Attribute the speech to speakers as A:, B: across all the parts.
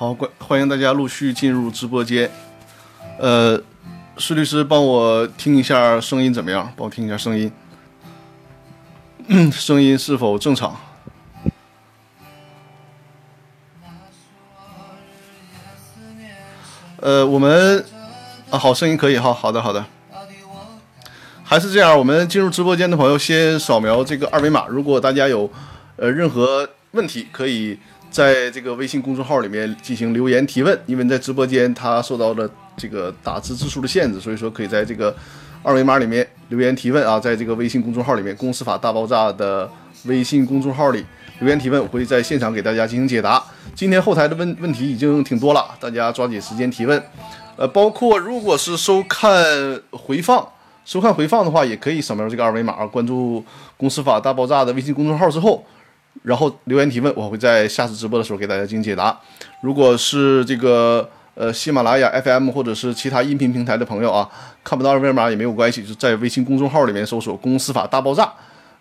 A: 好，欢欢迎大家陆续进入直播间。呃，施律师，帮我听一下声音怎么样？帮我听一下声音，声音是否正常？呃，我们啊，好，声音可以哈，好的，好的。还是这样，我们进入直播间的朋友先扫描这个二维码。如果大家有呃任何问题，可以在这个微信公众号里面进行留言提问。因为在直播间它受到了这个打字字数的限制，所以说可以在这个二维码里面留言提问啊。在这个微信公众号里面，公司法大爆炸的微信公众号里留言提问，我会在现场给大家进行解答。今天后台的问问题已经挺多了，大家抓紧时间提问。呃，包括如果是收看回放。收看回放的话，也可以扫描这个二维码，关注“公司法大爆炸”的微信公众号之后，然后留言提问，我会在下次直播的时候给大家进行解答。如果是这个呃喜马拉雅 FM 或者是其他音频平台的朋友啊，看不到二维码也没有关系，就在微信公众号里面搜索“公司法大爆炸”，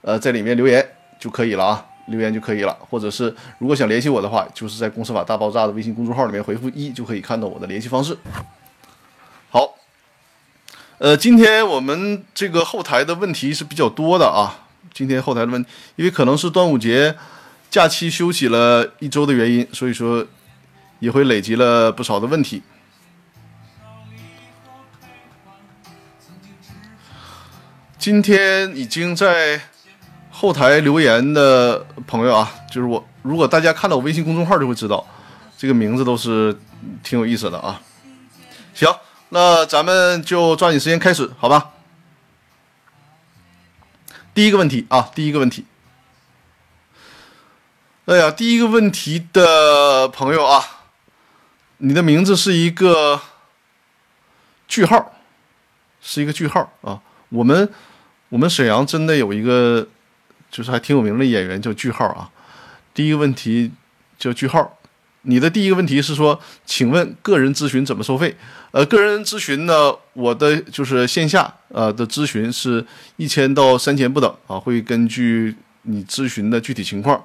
A: 呃，在里面留言就可以了啊，留言就可以了。或者是如果想联系我的话，就是在“公司法大爆炸”的微信公众号里面回复一，就可以看到我的联系方式。好。呃，今天我们这个后台的问题是比较多的啊。今天后台的问，因为可能是端午节假期休息了一周的原因，所以说也会累积了不少的问题。今天已经在后台留言的朋友啊，就是我，如果大家看到我微信公众号就会知道，这个名字都是挺有意思的啊。行。那咱们就抓紧时间开始，好吧？第一个问题啊，第一个问题。哎呀，第一个问题的朋友啊，你的名字是一个句号，是一个句号啊。我们我们沈阳真的有一个，就是还挺有名的演员叫句号啊。第一个问题叫句号。你的第一个问题是说，请问个人咨询怎么收费？呃，个人咨询呢，我的就是线下呃的咨询是一千到三千不等啊，会根据你咨询的具体情况，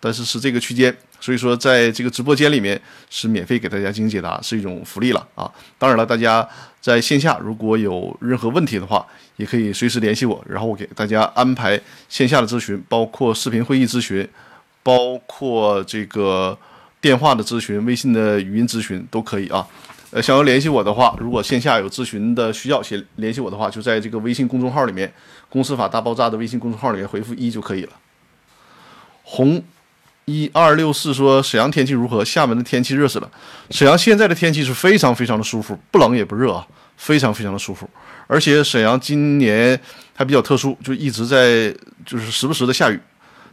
A: 但是是这个区间，所以说在这个直播间里面是免费给大家进行解答，是一种福利了啊。当然了，大家在线下如果有任何问题的话，也可以随时联系我，然后我给大家安排线下的咨询，包括视频会议咨询，包括这个。电话的咨询、微信的语音咨询都可以啊。呃，想要联系我的话，如果线下有咨询的需要，先联系我的话，就在这个微信公众号里面，“公司法大爆炸”的微信公众号里面回复一就可以了。红一二六四说：“沈阳天气如何？厦门的天气热死了。沈阳现在的天气是非常非常的舒服，不冷也不热啊，非常非常的舒服。而且沈阳今年还比较特殊，就一直在就是时不时的下雨，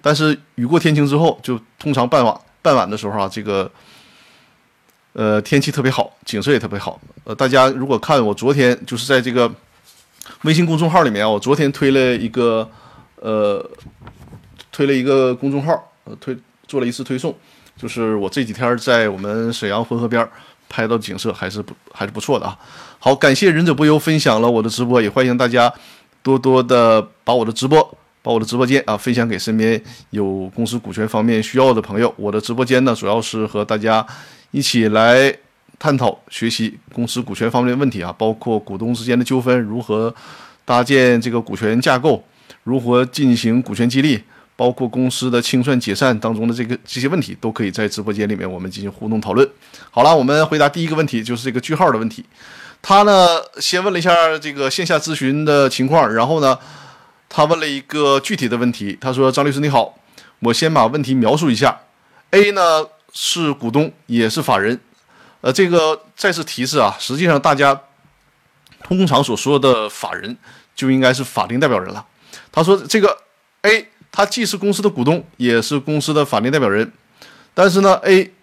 A: 但是雨过天晴之后，就通常傍晚。”傍晚的时候啊，这个呃天气特别好，景色也特别好。呃，大家如果看我昨天就是在这个微信公众号里面，我昨天推了一个呃推了一个公众号，呃推做了一次推送，就是我这几天在我们沈阳浑河边拍到景色还是不还是不错的啊。好，感谢忍者不忧分享了我的直播，也欢迎大家多多的把我的直播。把我的直播间啊分享给身边有公司股权方面需要的朋友。我的直播间呢，主要是和大家一起来探讨学习公司股权方面的问题啊，包括股东之间的纠纷如何搭建这个股权架构，如何进行股权激励，包括公司的清算解散当中的这个这些问题，都可以在直播间里面我们进行互动讨论。好了，我们回答第一个问题，就是这个句号的问题。他呢，先问了一下这个线下咨询的情况，然后呢。他问了一个具体的问题，他说：“张律师你好，我先把问题描述一下。A 呢是股东，也是法人。呃，这个再次提示啊，实际上大家通常所说的法人就应该是法定代表人了。他说这个 A 他既是公司的股东，也是公司的法定代表人，但是呢 A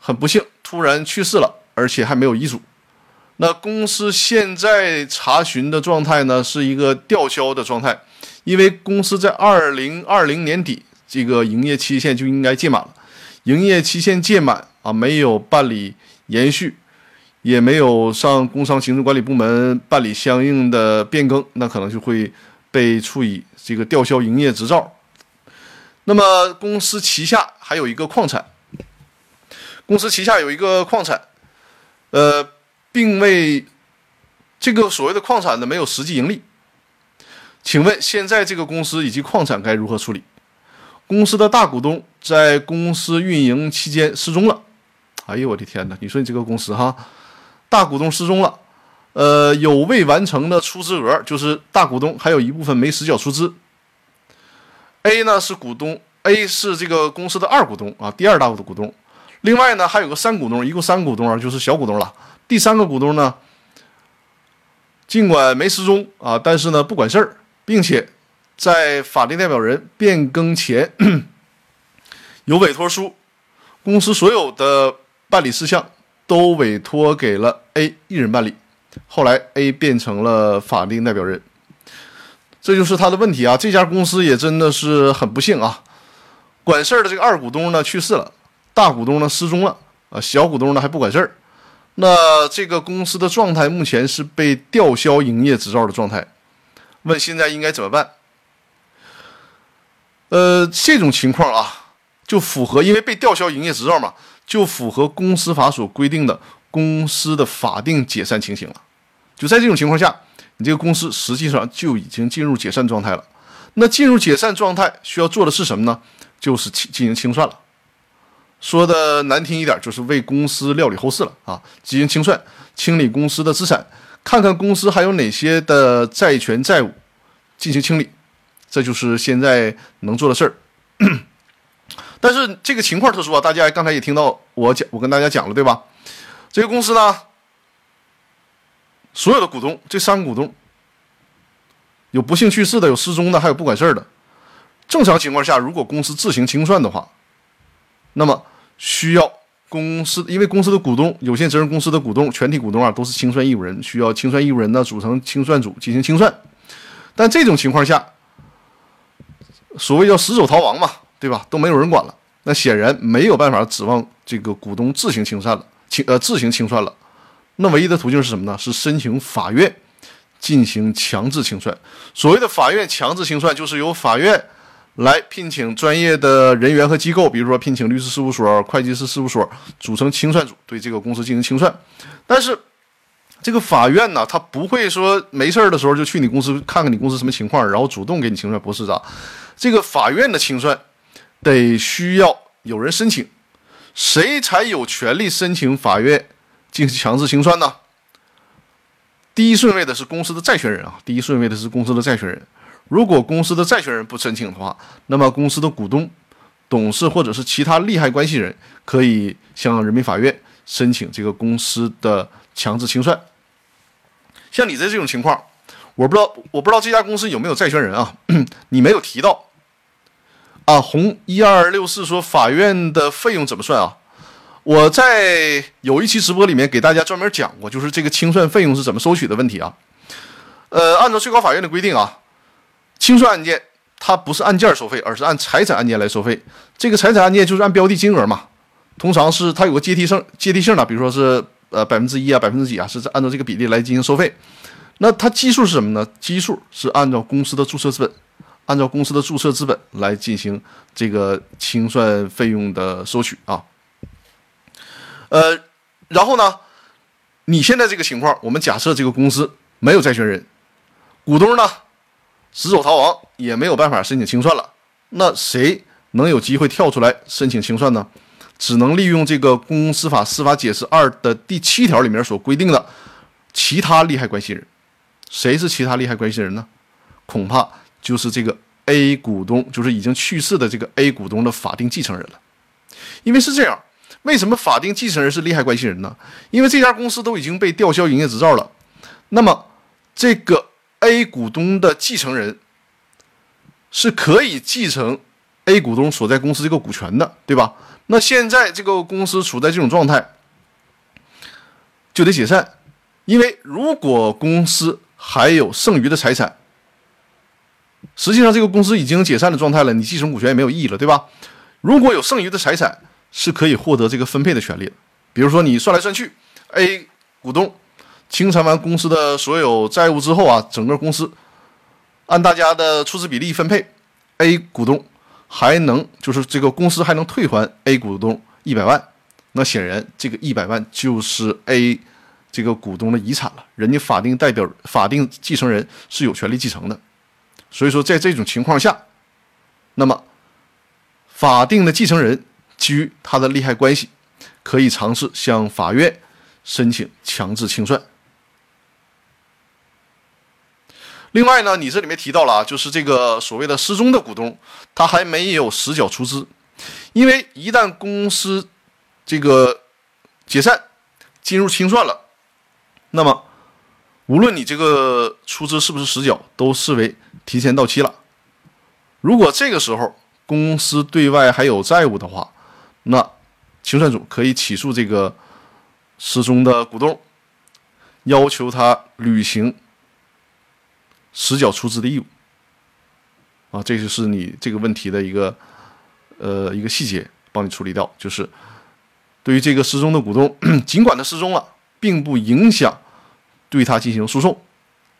A: 很不幸突然去世了，而且还没有遗嘱。”那公司现在查询的状态呢，是一个吊销的状态，因为公司在二零二零年底这个营业期限就应该届满了，营业期限届满啊，没有办理延续，也没有上工商行政管理部门办理相应的变更，那可能就会被处以这个吊销营业执照。那么公司旗下还有一个矿产，公司旗下有一个矿产，呃，并未这个所谓的矿产呢没有实际盈利。请问现在这个公司以及矿产该如何处理？公司的大股东在公司运营期间失踪了。哎呦我的天哪！你说你这个公司哈，大股东失踪了，呃，有未完成的出资额，就是大股东还有一部分没实缴出资。A 呢是股东，A 是这个公司的二股东啊，第二大股的股东。另外呢还有个三股东，一共三股东啊，就是小股东了。第三个股东呢，尽管没失踪啊，但是呢不管事儿，并且在法定代表人变更前有委托书，公司所有的。办理事项都委托给了 A 一人办理，后来 A 变成了法定代表人，这就是他的问题啊！这家公司也真的是很不幸啊！管事儿的这个二股东呢去世了，大股东呢失踪了啊，小股东呢还不管事儿，那这个公司的状态目前是被吊销营业执照的状态。问现在应该怎么办？呃，这种情况啊，就符合因为被吊销营业执照嘛。就符合公司法所规定的公司的法定解散情形了。就在这种情况下，你这个公司实际上就已经进入解散状态了。那进入解散状态需要做的是什么呢？就是进进行清算了。说的难听一点，就是为公司料理后事了啊！进行清算，清理公司的资产，看看公司还有哪些的债权债务，进行清理。这就是现在能做的事儿。但是这个情况特殊啊，大家刚才也听到我讲，我跟大家讲了，对吧？这个公司呢，所有的股东，这三个股东，有不幸去世的，有失踪的，还有不管事儿的。正常情况下，如果公司自行清算的话，那么需要公司，因为公司的股东，有限责任公司的股东，全体股东啊，都是清算义务人，需要清算义务人呢组成清算组进行清算。但这种情况下，所谓叫死守逃亡嘛。对吧？都没有人管了，那显然没有办法指望这个股东自行清算了，清呃自行清算了。那唯一的途径是什么呢？是申请法院进行强制清算。所谓的法院强制清算，就是由法院来聘请专业的人员和机构，比如说聘请律师事务所、会计师事务所，组成清算组，对这个公司进行清算。但是这个法院呢，他不会说没事儿的时候就去你公司看看你公司什么情况，然后主动给你清算，不是的。这个法院的清算。得需要有人申请，谁才有权利申请法院进行强制清算呢？第一顺位的是公司的债权人啊，第一顺位的是公司的债权人。如果公司的债权人不申请的话，那么公司的股东、董事或者是其他利害关系人可以向人民法院申请这个公司的强制清算。像你的这种情况，我不知道，我不知道这家公司有没有债权人啊？你没有提到。啊，红一二六四说法院的费用怎么算啊？我在有一期直播里面给大家专门讲过，就是这个清算费用是怎么收取的问题啊。呃，按照最高法院的规定啊，清算案件它不是按件收费，而是按财产案件来收费。这个财产案件就是按标的金额嘛，通常是它有个阶梯性阶梯性的，比如说是呃百分之一啊，百分之几啊，是按照这个比例来进行收费。那它基数是什么呢？基数是按照公司的注册资本。按照公司的注册资本来进行这个清算费用的收取啊，呃，然后呢，你现在这个情况，我们假设这个公司没有债权人，股东呢死守逃亡，也没有办法申请清算了，那谁能有机会跳出来申请清算呢？只能利用这个《公司法司法解释二》的第七条里面所规定的其他利害关系人，谁是其他利害关系人呢？恐怕。就是这个 A 股东，就是已经去世的这个 A 股东的法定继承人了。因为是这样，为什么法定继承人是利害关系人呢？因为这家公司都已经被吊销营业执照了，那么这个 A 股东的继承人是可以继承 A 股东所在公司这个股权的，对吧？那现在这个公司处在这种状态，就得解散，因为如果公司还有剩余的财产。实际上，这个公司已经解散的状态了，你继承股权也没有意义了，对吧？如果有剩余的财产，是可以获得这个分配的权利的。比如说，你算来算去，A 股东清偿完公司的所有债务之后啊，整个公司按大家的出资比例分配，A 股东还能就是这个公司还能退还 A 股东一百万，那显然这个一百万就是 A 这个股东的遗产了，人家法定代表、法定继承人是有权利继承的。所以说，在这种情况下，那么法定的继承人基于他的利害关系，可以尝试向法院申请强制清算。另外呢，你这里面提到了啊，就是这个所谓的失踪的股东，他还没有实缴出资，因为一旦公司这个解散进入清算了，那么无论你这个出资是不是实缴，都视为提前到期了。如果这个时候公司对外还有债务的话，那清算组可以起诉这个失踪的股东，要求他履行。实缴出资的义务，啊，这就是你这个问题的一个呃一个细节，帮你处理掉。就是对于这个失踪的股东，尽管他失踪了，并不影响对他进行诉讼，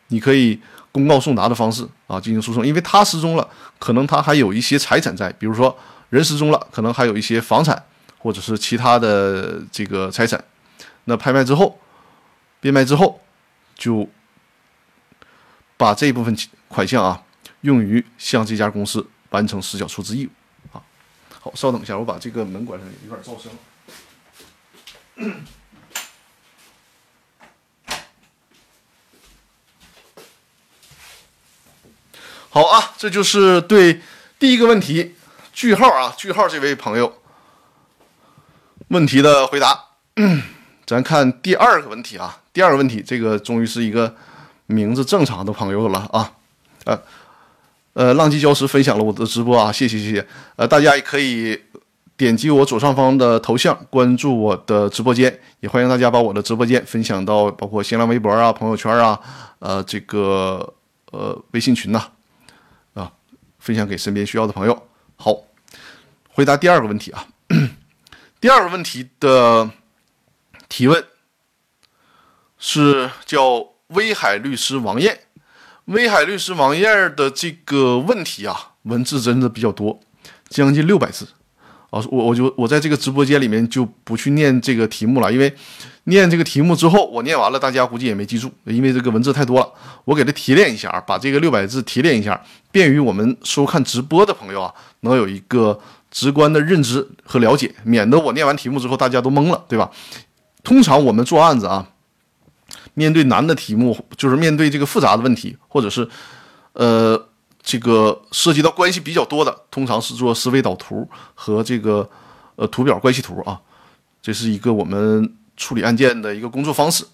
A: 你可以公告送达的方式啊进行诉讼，因为他失踪了，可能他还有一些财产在，比如说人失踪了，可能还有一些房产或者是其他的这个财产，那拍卖之后，变卖之后就。把这一部分款项啊，用于向这家公司完成实缴出资义务啊。好，稍等一下，我把这个门关上，有点噪声。好啊，这就是对第一个问题句号啊句号这位朋友问题的回答。咱看第二个问题啊，第二个问题，这个终于是一个。名字正常的朋友了啊，呃，呃，浪迹礁石分享了我的直播啊，谢谢谢谢，呃，大家也可以点击我左上方的头像关注我的直播间，也欢迎大家把我的直播间分享到包括新浪微博啊、朋友圈啊、呃这个呃微信群呐，啊，分享给身边需要的朋友。好，回答第二个问题啊，第二个问题的提问是叫。威海律师王艳，威海律师王艳的这个问题啊，文字真的比较多，将近六百字啊。我我就我在这个直播间里面就不去念这个题目了，因为念这个题目之后，我念完了，大家估计也没记住，因为这个文字太多了。我给他提炼一下啊，把这个六百字提炼一下，便于我们收看直播的朋友啊，能有一个直观的认知和了解，免得我念完题目之后大家都懵了，对吧？通常我们做案子啊。面对难的题目，就是面对这个复杂的问题，或者是，呃，这个涉及到关系比较多的，通常是做思维导图和这个呃图表关系图啊，这是一个我们处理案件的一个工作方式。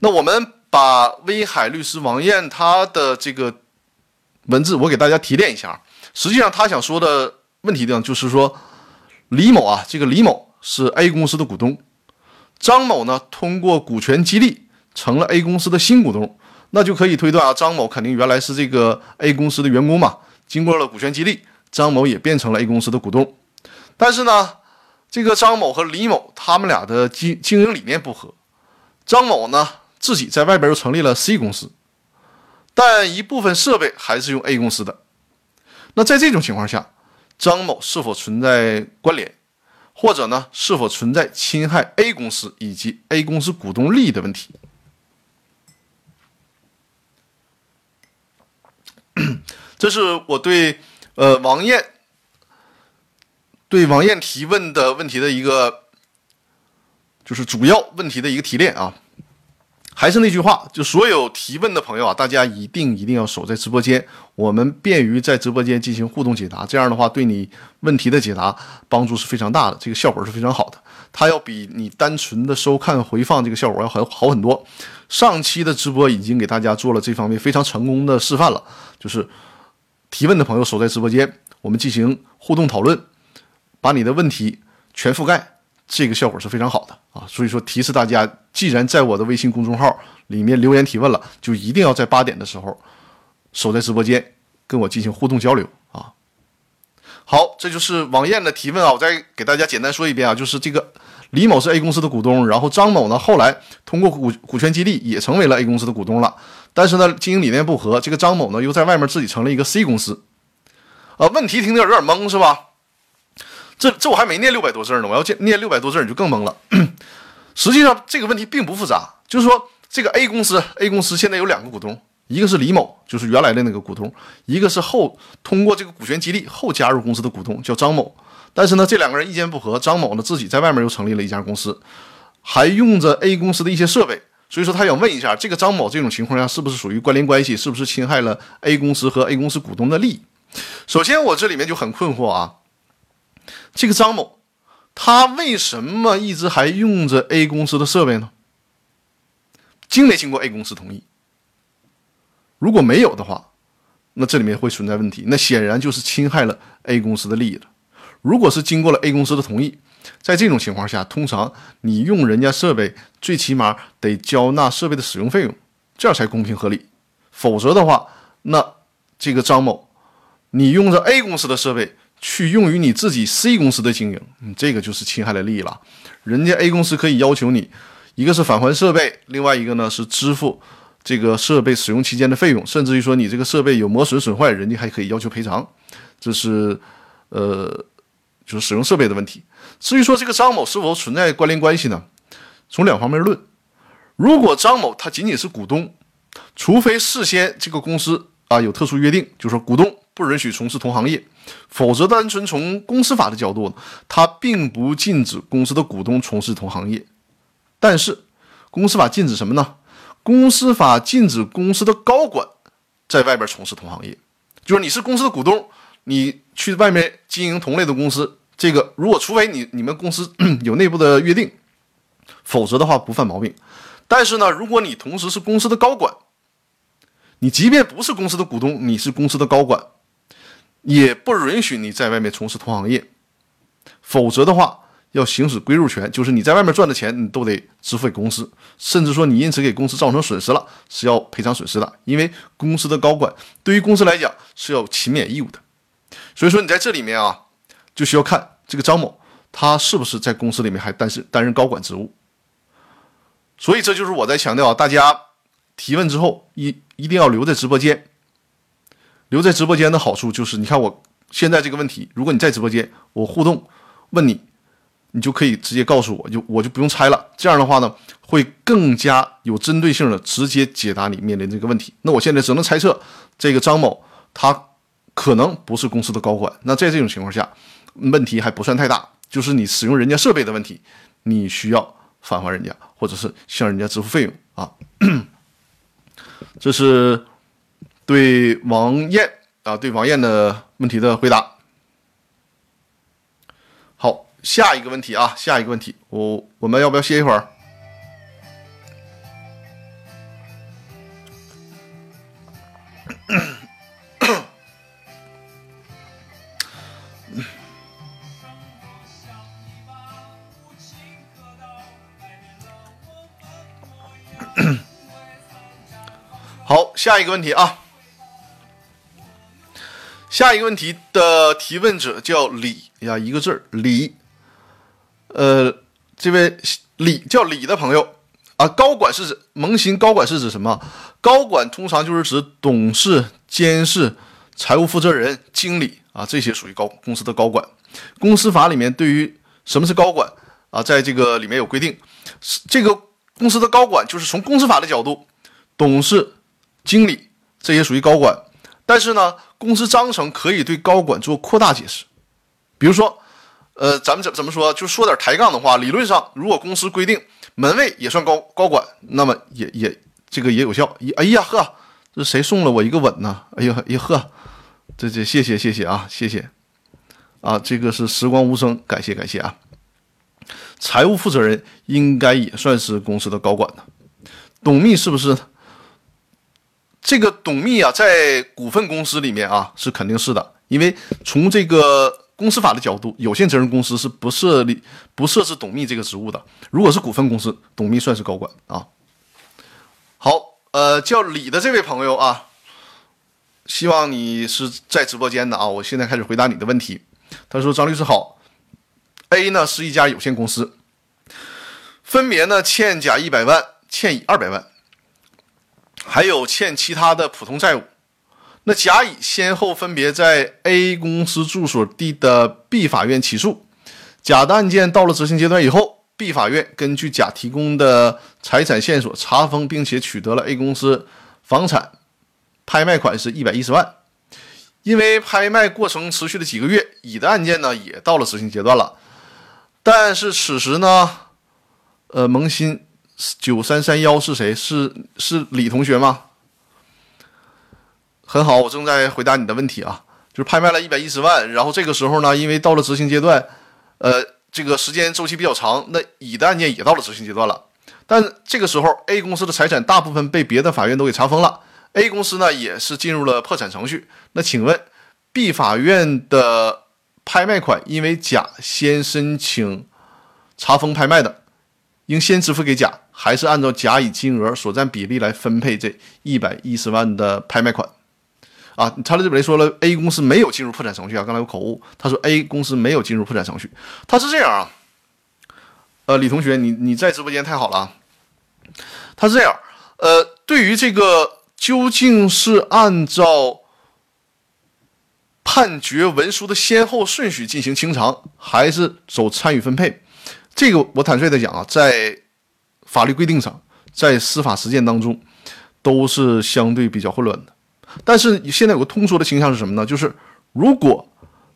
A: 那我们把威海律师王艳他的这个文字，我给大家提炼一下。实际上他想说的问题呢，就是说李某啊，这个李某是 A 公司的股东，张某呢通过股权激励。成了 A 公司的新股东，那就可以推断啊，张某肯定原来是这个 A 公司的员工嘛。经过了股权激励，张某也变成了 A 公司的股东。但是呢，这个张某和李某他们俩的经经营理念不合。张某呢自己在外边又成立了 C 公司，但一部分设备还是用 A 公司的。那在这种情况下，张某是否存在关联，或者呢是否存在侵害 A 公司以及 A 公司股东利益的问题？这是我对呃王艳对王艳提问的问题的一个，就是主要问题的一个提炼啊。还是那句话，就所有提问的朋友啊，大家一定一定要守在直播间，我们便于在直播间进行互动解答。这样的话，对你问题的解答帮助是非常大的，这个效果是非常好的。它要比你单纯的收看回放这个效果要好好很多。上期的直播已经给大家做了这方面非常成功的示范了，就是提问的朋友守在直播间，我们进行互动讨论，把你的问题全覆盖，这个效果是非常好的啊。所以说提示大家，既然在我的微信公众号里面留言提问了，就一定要在八点的时候守在直播间跟我进行互动交流啊。好，这就是王艳的提问啊，我再给大家简单说一遍啊，就是这个。李某是 A 公司的股东，然后张某呢，后来通过股股权激励也成为了 A 公司的股东了。但是呢，经营理念不合，这个张某呢又在外面自己成了一个 C 公司。啊，问题听着有点懵是吧？这这我还没念六百多字呢，我要念六百多字你就更懵了。实际上这个问题并不复杂，就是说这个 A 公司，A 公司现在有两个股东，一个是李某，就是原来的那个股东，一个是后通过这个股权激励后加入公司的股东，叫张某。但是呢，这两个人意见不合，张某呢自己在外面又成立了一家公司，还用着 A 公司的一些设备，所以说他想问一下，这个张某这种情况下是不是属于关联关系，是不是侵害了 A 公司和 A 公司股东的利益？首先，我这里面就很困惑啊，这个张某他为什么一直还用着 A 公司的设备呢？经没经过 A 公司同意？如果没有的话，那这里面会存在问题，那显然就是侵害了 A 公司的利益了。如果是经过了 A 公司的同意，在这种情况下，通常你用人家设备，最起码得交纳设备的使用费用，这样才公平合理。否则的话，那这个张某，你用着 A 公司的设备去用于你自己 C 公司的经营，嗯，这个就是侵害了利益了。人家 A 公司可以要求你，一个是返还设备，另外一个呢是支付这个设备使用期间的费用，甚至于说你这个设备有磨损损坏，人家还可以要求赔偿。这是，呃。就是使用设备的问题。至于说这个张某是否存在关联关系呢？从两方面论。如果张某他仅仅是股东，除非事先这个公司啊有特殊约定，就是说股东不允许从事同行业，否则单纯从公司法的角度，它并不禁止公司的股东从事同行业。但是公司法禁止什么呢？公司法禁止公司的高管在外边从事同行业，就是你是公司的股东。你去外面经营同类的公司，这个如果除非你你们公司 有内部的约定，否则的话不犯毛病。但是呢，如果你同时是公司的高管，你即便不是公司的股东，你是公司的高管，也不允许你在外面从事同行业，否则的话要行使归入权，就是你在外面赚的钱你都得支付给公司，甚至说你因此给公司造成损失了是要赔偿损失的，因为公司的高管对于公司来讲是要勤勉义务的。所以说你在这里面啊，就需要看这个张某他是不是在公司里面还担是担任高管职务。所以这就是我在强调，大家提问之后一一定要留在直播间。留在直播间的好处就是，你看我现在这个问题，如果你在直播间，我互动问你，你就可以直接告诉我，就我就不用猜了。这样的话呢，会更加有针对性的直接解答你面临这个问题。那我现在只能猜测这个张某他。可能不是公司的高管，那在这种情况下，问题还不算太大，就是你使用人家设备的问题，你需要返还人家，或者是向人家支付费用啊。这是对王艳啊，对王艳的问题的回答。好，下一个问题啊，下一个问题，我我们要不要歇一会儿？好，下一个问题啊。下一个问题的提问者叫李呀，一个字儿李。呃，这位李叫李的朋友啊，高管是指萌新高管是指什么？高管通常就是指董事、监事、财务负责人、经理啊，这些属于高公司的高管。公司法里面对于什么是高管啊，在这个里面有规定，这个公司的高管就是从公司法的角度，董事。经理这些属于高管，但是呢，公司章程可以对高管做扩大解释。比如说，呃，咱们怎怎么说？就说点抬杠的话，理论上，如果公司规定门卫也算高高管，那么也也这个也有效。哎呀呵，这谁送了我一个吻呢？哎呀哎呀呵，这这谢谢谢谢啊，谢谢啊，这个是时光无声，感谢感谢啊。财务负责人应该也算是公司的高管呢，董秘是不是？这个董秘啊，在股份公司里面啊，是肯定是的，因为从这个公司法的角度，有限责任公司是不设立、不设置董秘这个职务的。如果是股份公司，董秘算是高管啊。好，呃，叫李的这位朋友啊，希望你是在直播间的啊。我现在开始回答你的问题。他说：“张律师好，A 呢是一家有限公司，分别呢欠甲一百万，欠乙二百万。”还有欠其他的普通债务，那甲乙先后分别在 A 公司住所地的 B 法院起诉，甲的案件到了执行阶段以后，B 法院根据甲提供的财产线索查封，并且取得了 A 公司房产拍卖款是一百一十万。因为拍卖过程持续了几个月，乙的案件呢也到了执行阶段了。但是此时呢，呃，萌新九三三幺是谁？是是李同学吗？很好，我正在回答你的问题啊。就是拍卖了一百一十万，然后这个时候呢，因为到了执行阶段，呃，这个时间周期比较长，那乙的案件也到了执行阶段了。但这个时候，A 公司的财产大部分被别的法院都给查封了，A 公司呢也是进入了破产程序。那请问，B 法院的拍卖款，因为甲先申请查封拍卖的，应先支付给甲，还是按照甲乙金额所占比例来分配这一百一十万的拍卖款？啊，查理·这里说了，A 公司没有进入破产程序啊，刚才有口误。他说 A 公司没有进入破产程序，他是这样啊。呃，李同学，你你在直播间太好了。他是这样，呃，对于这个究竟是按照判决文书的先后顺序进行清偿，还是走参与分配，这个我坦率的讲啊，在法律规定上，在司法实践当中，都是相对比较混乱的。但是现在有个通说的倾向是什么呢？就是如果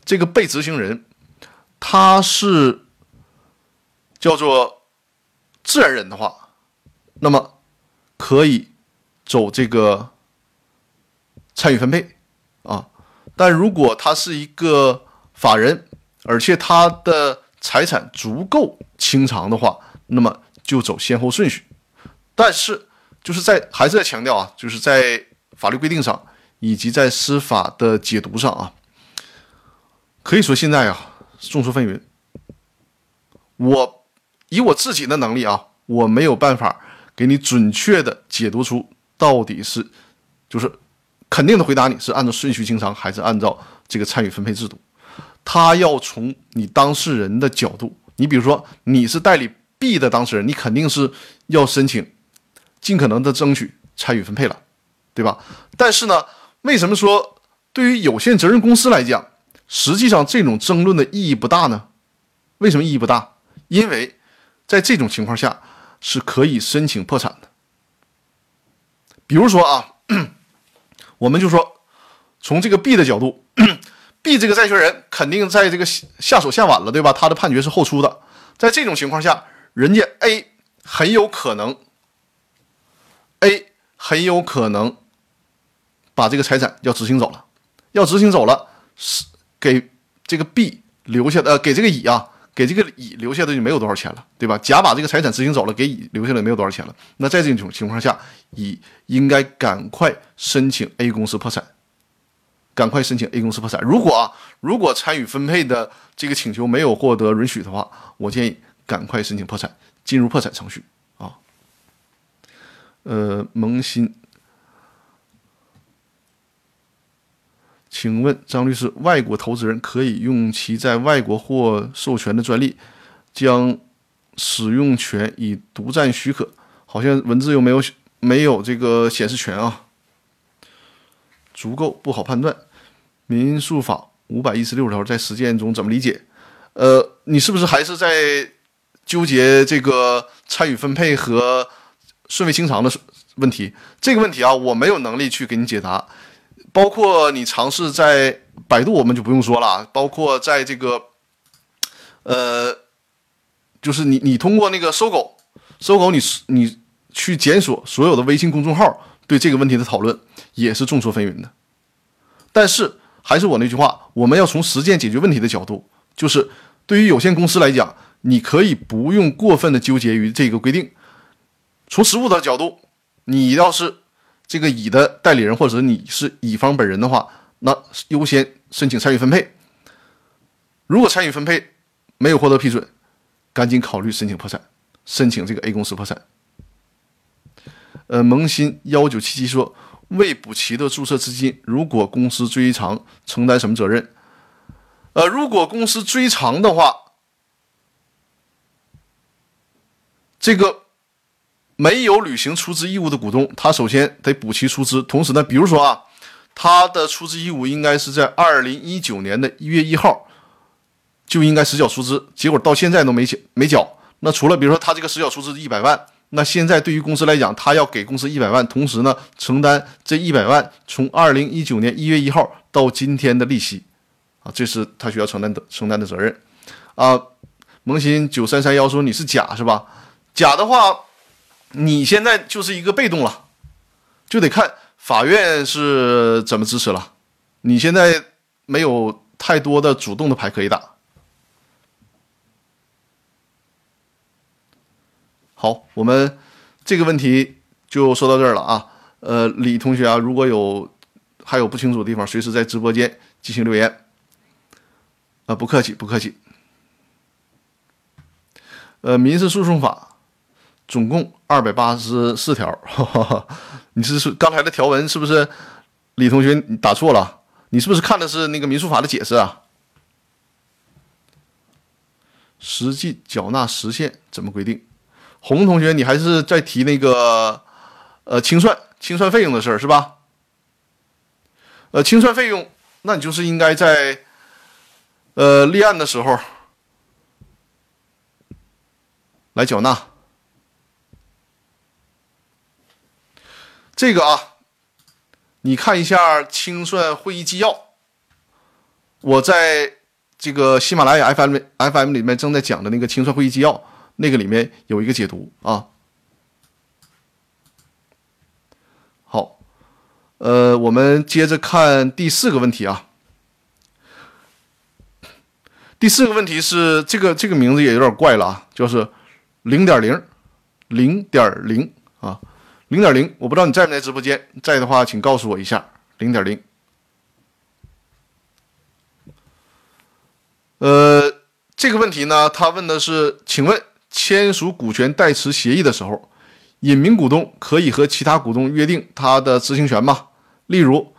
A: 这个被执行人他是叫做自然人的话，那么可以走这个参与分配啊。但如果他是一个法人，而且他的财产足够清偿的话，那么就走先后顺序。但是就是在还是在强调啊，就是在。法律规定上，以及在司法的解读上啊，可以说现在啊众说纷纭。我以我自己的能力啊，我没有办法给你准确的解读出到底是就是肯定的回答你是按照顺序清偿还是按照这个参与分配制度。他要从你当事人的角度，你比如说你是代理 B 的当事人，你肯定是要申请尽可能的争取参与分配了。对吧？但是呢，为什么说对于有限责任公司来讲，实际上这种争论的意义不大呢？为什么意义不大？因为在这种情况下是可以申请破产的。比如说啊，我们就说从这个 B 的角度，B 这个债权人肯定在这个下手下晚了，对吧？他的判决是后出的，在这种情况下，人家 A 很有可能，A 很有可能。把这个财产要执行走了，要执行走了，是给这个 B 留下的，呃，给这个乙啊，给这个乙留下的就没有多少钱了，对吧？甲把这个财产执行走了，给乙留下的没有多少钱了。那在这种情况下，乙应该赶快申请 A 公司破产，赶快申请 A 公司破产。如果啊，如果参与分配的这个请求没有获得允许的话，我建议赶快申请破产，进入破产程序啊。呃，萌新。请问张律师，外国投资人可以用其在外国获授权的专利，将使用权以独占许可？好像文字又没有没有这个显示权啊，足够不好判断。民诉法五百一十六条在实践中怎么理解？呃，你是不是还是在纠结这个参与分配和顺位清偿的问题？这个问题啊，我没有能力去给你解答。包括你尝试在百度，我们就不用说了。包括在这个，呃，就是你你通过那个搜狗，搜狗你你去检索所有的微信公众号对这个问题的讨论，也是众说纷纭的。但是还是我那句话，我们要从实践解决问题的角度，就是对于有限公司来讲，你可以不用过分的纠结于这个规定。从实务的角度，你要是。这个乙的代理人，或者你是乙方本人的话，那优先申请参与分配。如果参与分配没有获得批准，赶紧考虑申请破产，申请这个 A 公司破产。呃，萌新幺九七七说，未补齐的注册资金，如果公司追偿，承担什么责任？呃，如果公司追偿的话，这个。没有履行出资义务的股东，他首先得补齐出资。同时呢，比如说啊，他的出资义务应该是在二零一九年的一月一号就应该实缴出资，结果到现在都没缴没缴。那除了比如说他这个实缴出资一百万，那现在对于公司来讲，他要给公司一百万，同时呢承担这一百万从二零一九年一月一号到今天的利息，啊，这是他需要承担的承担的责任。啊，萌新九三三幺说你是假是吧？假的话，你现在就是一个被动了，就得看法院是怎么支持了。你现在没有太多的主动的牌可以打。好，我们这个问题就说到这儿了啊。呃，李同学啊，如果有还有不清楚的地方，随时在直播间进行留言。啊，不客气，不客气。呃，民事诉讼法总共二百八十四条，你是刚才的条文是不是？李同学你打错了，你是不是看的是那个民诉法的解释啊？实际缴纳时限怎么规定？洪同学，你还是在提那个，呃，清算清算费用的事儿是吧？呃，清算费用，那你就是应该在，呃，立案的时候来缴纳。这个啊，你看一下清算会议纪要，我在这个喜马拉雅 FM FM 里面正在讲的那个清算会议纪要。那个里面有一个解读啊，好，呃，我们接着看第四个问题啊。第四个问题是这个这个名字也有点怪了啊，就是零点零零点零啊，零点零，我不知道你在不在直播间，在的话请告诉我一下零点零。呃，这个问题呢，他问的是，请问。签署股权代持协议的时候，隐名股东可以和其他股东约定他的知情权吗？例如，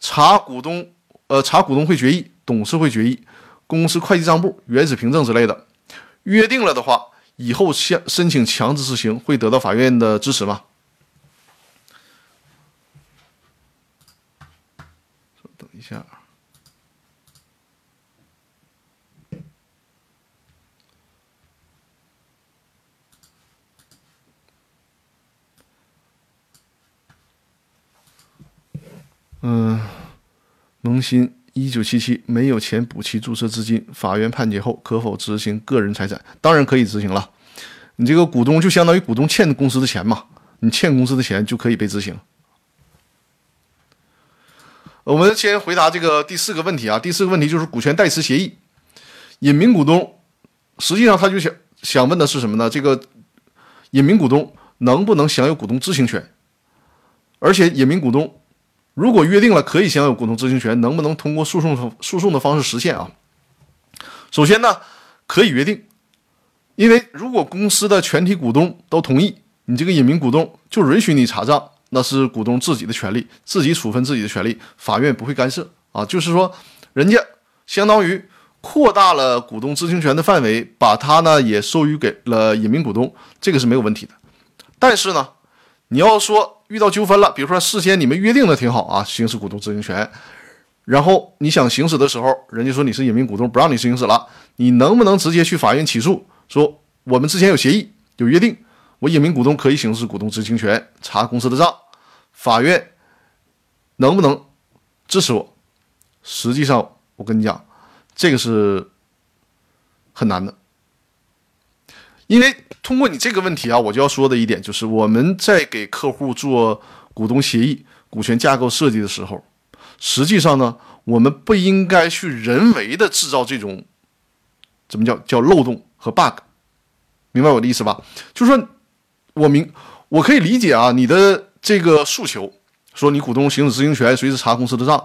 A: 查股东呃查股东会决议、董事会决议、公司会计账簿、原始凭证之类的，约定了的话，以后向申请强制执行会得到法院的支持吗？等一下。嗯，萌新一九七七没有钱补齐注册资金，法院判决后可否执行个人财产？当然可以执行了。你这个股东就相当于股东欠公司的钱嘛，你欠公司的钱就可以被执行。我们先回答这个第四个问题啊，第四个问题就是股权代持协议，隐名股东实际上他就想想问的是什么呢？这个隐名股东能不能享有股东知情权？而且隐名股东。如果约定了可以享有股东知情权，能不能通过诉讼诉讼的方式实现啊？首先呢，可以约定，因为如果公司的全体股东都同意，你这个隐名股东就允许你查账，那是股东自己的权利，自己处分自己的权利，法院不会干涉啊。就是说，人家相当于扩大了股东知情权的范围，把它呢也授予给了隐名股东，这个是没有问题的。但是呢，你要说。遇到纠纷了，比如说事先你们约定的挺好啊，行使股东知情权，然后你想行使的时候，人家说你是隐名股东，不让你行使了，你能不能直接去法院起诉，说我们之前有协议有约定，我隐名股东可以行使股东知情权，查公司的账，法院能不能支持我？实际上，我跟你讲，这个是很难的。因为通过你这个问题啊，我就要说的一点就是，我们在给客户做股东协议、股权架构设计的时候，实际上呢，我们不应该去人为的制造这种怎么叫叫漏洞和 bug，明白我的意思吧？就是说，我明我可以理解啊，你的这个诉求，说你股东行使知情权，随时查公司的账，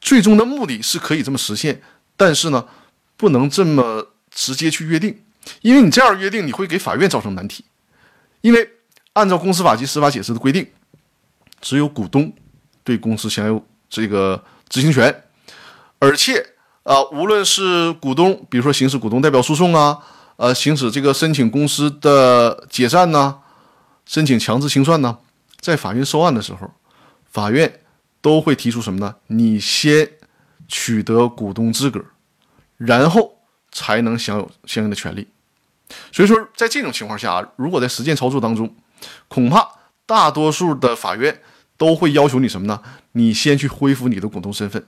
A: 最终的目的是可以这么实现，但是呢，不能这么直接去约定。因为你这样约定，你会给法院造成难题。因为按照公司法及司法解释的规定，只有股东对公司享有这个执行权，而且啊，无论是股东，比如说行使股东代表诉讼啊，呃，行使这个申请公司的解散呢，申请强制清算呢，在法院收案的时候，法院都会提出什么呢？你先取得股东资格，然后。才能享有相应的权利。所以说，在这种情况下，如果在实践操作当中，恐怕大多数的法院都会要求你什么呢？你先去恢复你的股东身份。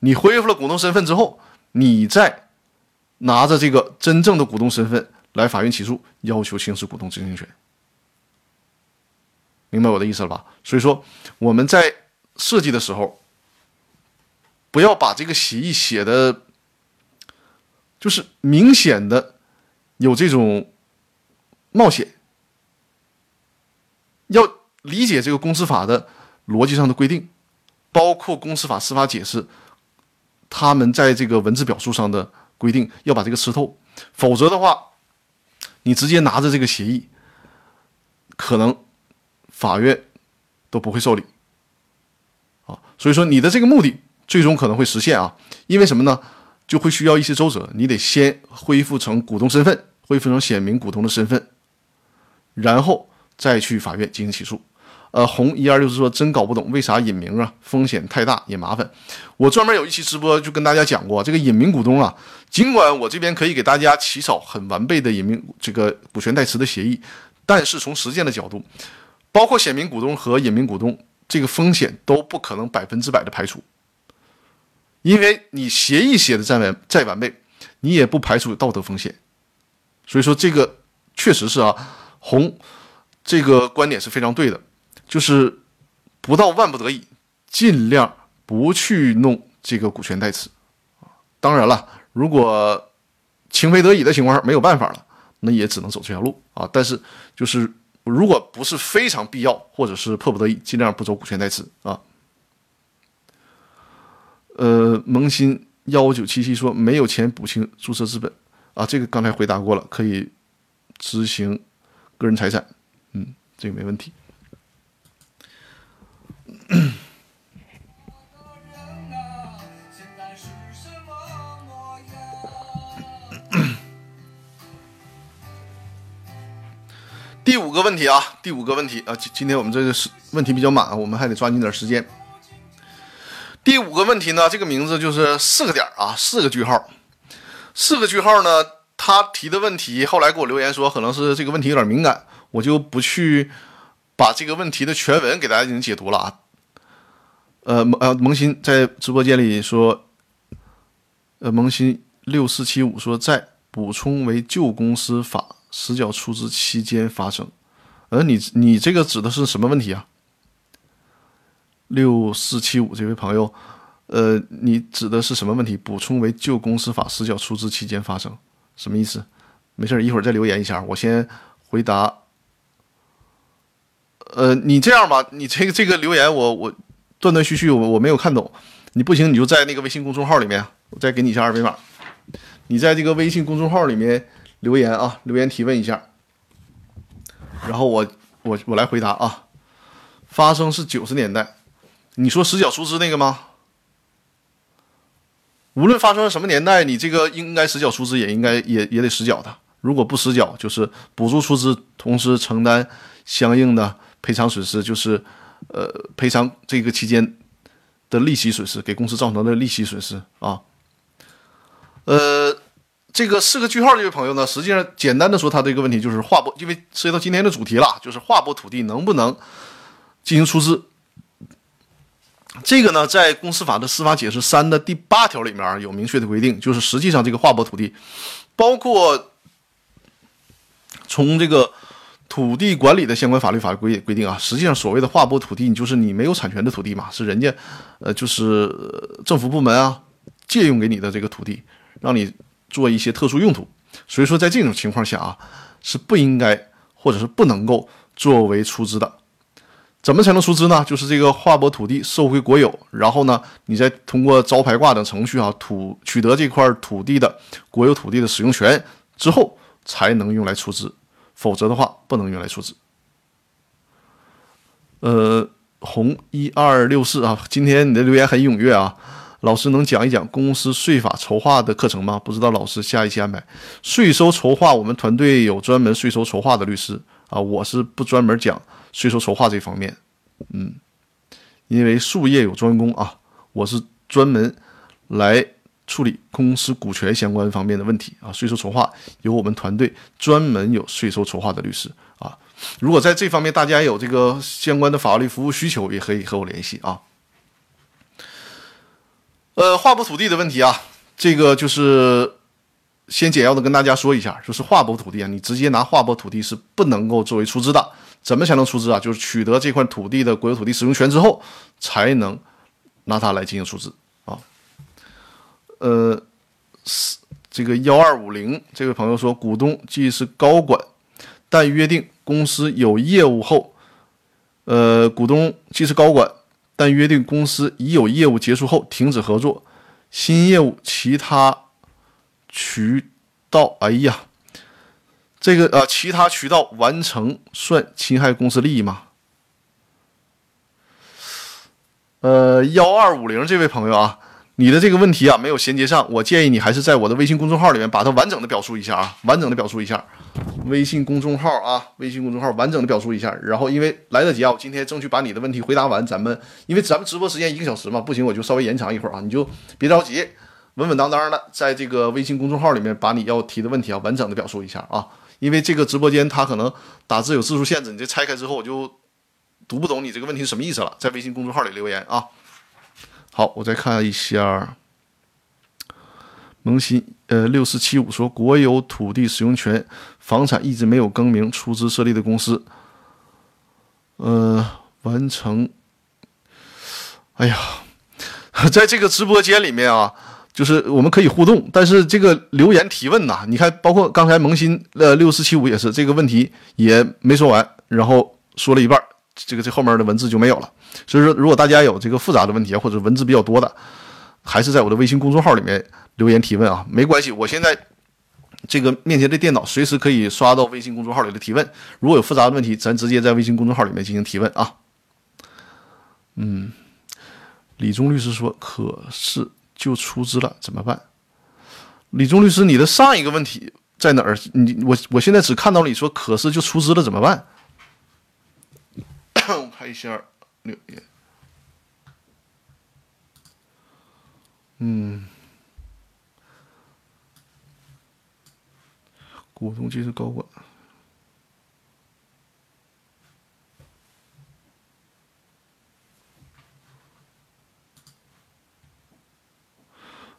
A: 你恢复了股东身份之后，你再拿着这个真正的股东身份来法院起诉，要求行使股东知情权。明白我的意思了吧？所以说，我们在设计的时候，不要把这个协议写的，就是明显的有这种冒险。要理解这个公司法的逻辑上的规定，包括公司法司法解释，他们在这个文字表述上的规定，要把这个吃透。否则的话，你直接拿着这个协议，可能法院都不会受理。啊，所以说你的这个目的最终可能会实现啊，因为什么呢？就会需要一些周折，你得先恢复成股东身份，恢复成显名股东的身份，然后。再去法院进行起诉，呃，红一二六是说真搞不懂为啥隐名啊，风险太大也麻烦。我专门有一期直播就跟大家讲过，这个隐名股东啊，尽管我这边可以给大家起草很完备的隐名这个股权代持的协议，但是从实践的角度，包括显名股东和隐名股东这个风险都不可能百分之百的排除，因为你协议写的再完再完备，你也不排除道德风险。所以说这个确实是啊，红。这个观点是非常对的，就是不到万不得已，尽量不去弄这个股权代持当然了，如果情非得已的情况下没有办法了，那也只能走这条路啊。但是就是如果不是非常必要，或者是迫不得已，尽量不走股权代持啊。呃，萌新幺九七七说没有钱补清注册资本啊，这个刚才回答过了，可以执行个人财产。嗯，这个没问题。第五个问题啊，第五个问题啊，今今天我们这个是问题比较满，我们还得抓紧点时间。第五个问题呢，这个名字就是四个点啊，四个句号，四个句号呢，他提的问题，后来给我留言说，可能是这个问题有点敏感。我就不去把这个问题的全文给大家进行解读了啊。呃，呃萌新在直播间里说，呃萌新六四七五说在补充为旧公司法实缴出资期间发生。呃，你你这个指的是什么问题啊？六四七五这位朋友，呃，你指的是什么问题？补充为旧公司法实缴出资期间发生，什么意思？没事，一会儿再留言一下，我先回答。呃，你这样吧，你这个这个留言我我断断续续我我没有看懂，你不行你就在那个微信公众号里面，我再给你一下二维码，你在这个微信公众号里面留言啊，留言提问一下，然后我我我来回答啊。发生是九十年代，你说实缴出资那个吗？无论发生什么年代，你这个应该实缴出资也应该也也得实缴的，如果不实缴，就是补助出资，同时承担相应的。赔偿损失就是，呃，赔偿这个期间的利息损失，给公司造成的利息损失啊。呃，这个四个句号这位朋友呢，实际上简单的说，他这个问题就是划拨，因为涉及到今天的主题了，就是划拨土地能不能进行出资。这个呢，在公司法的司法解释三的第八条里面有明确的规定，就是实际上这个划拨土地，包括从这个。土地管理的相关法律法规规定啊，实际上所谓的划拨土地，你就是你没有产权的土地嘛，是人家，呃，就是政府部门啊借用给你的这个土地，让你做一些特殊用途。所以说，在这种情况下啊，是不应该或者是不能够作为出资的。怎么才能出资呢？就是这个划拨土地收回国有，然后呢，你再通过招牌挂等程序啊，土取得这块土地的国有土地的使用权之后，才能用来出资。否则的话，不能用来出资。呃，红一二六四啊，今天你的留言很踊跃啊。老师能讲一讲公司税法筹划的课程吗？不知道老师下一期安排税收筹划，我们团队有专门税收筹划的律师啊，我是不专门讲税收筹划这方面。嗯，因为术业有专攻啊，我是专门来处理公司股权相关方面的问题啊，税收筹划由我们团队专门有税收筹划的律师啊。如果在这方面大家有这个相关的法律服务需求，也可以和我联系啊。呃，划拨土地的问题啊，这个就是先简要的跟大家说一下，就是划拨土地啊，你直接拿划拨土地是不能够作为出资的。怎么才能出资啊？就是取得这块土地的国有土地使用权之后，才能拿它来进行出资啊。呃，这个幺二五零这位朋友说，股东既是高管，但约定公司有业务后，呃，股东既是高管，但约定公司已有业务结束后停止合作，新业务其他渠道，哎呀。这个呃，其他渠道完成算侵害公司利益吗？呃，幺二五零这位朋友啊，你的这个问题啊没有衔接上，我建议你还是在我的微信公众号里面把它完整的表述一下啊，完整的表述一下。微信公众号啊，微信公众号完整的表述一下，然后因为来得及啊，我今天争取把你的问题回答完。咱们因为咱们直播时间一个小时嘛，不行我就稍微延长一会儿啊，你就别着急，稳稳当当的在这个微信公众号里面把你要提的问题啊完整的表述一下啊。因为这个直播间它可能打字有字数限制，你这拆开之后我就读不懂你这个问题是什么意思了。在微信公众号里留言啊。好，我再看一下，萌新呃六四七五说国有土地使用权房产一直没有更名，出资设立的公司，呃完成。哎呀，在这个直播间里面啊。就是我们可以互动，但是这个留言提问呐，你看，包括刚才萌新呃六四七五也是这个问题也没说完，然后说了一半，这个这后面的文字就没有了。所以说，如果大家有这个复杂的问题或者文字比较多的，还是在我的微信公众号里面留言提问啊，没关系，我现在这个面前的电脑随时可以刷到微信公众号里的提问。如果有复杂的问题，咱直接在微信公众号里面进行提问啊。嗯，李忠律师说，可是。就出资了怎么办？李忠律师，你的上一个问题在哪儿？你我我现在只看到你说，可是就出资了怎么办？我看一下留言。嗯，股东既是高管。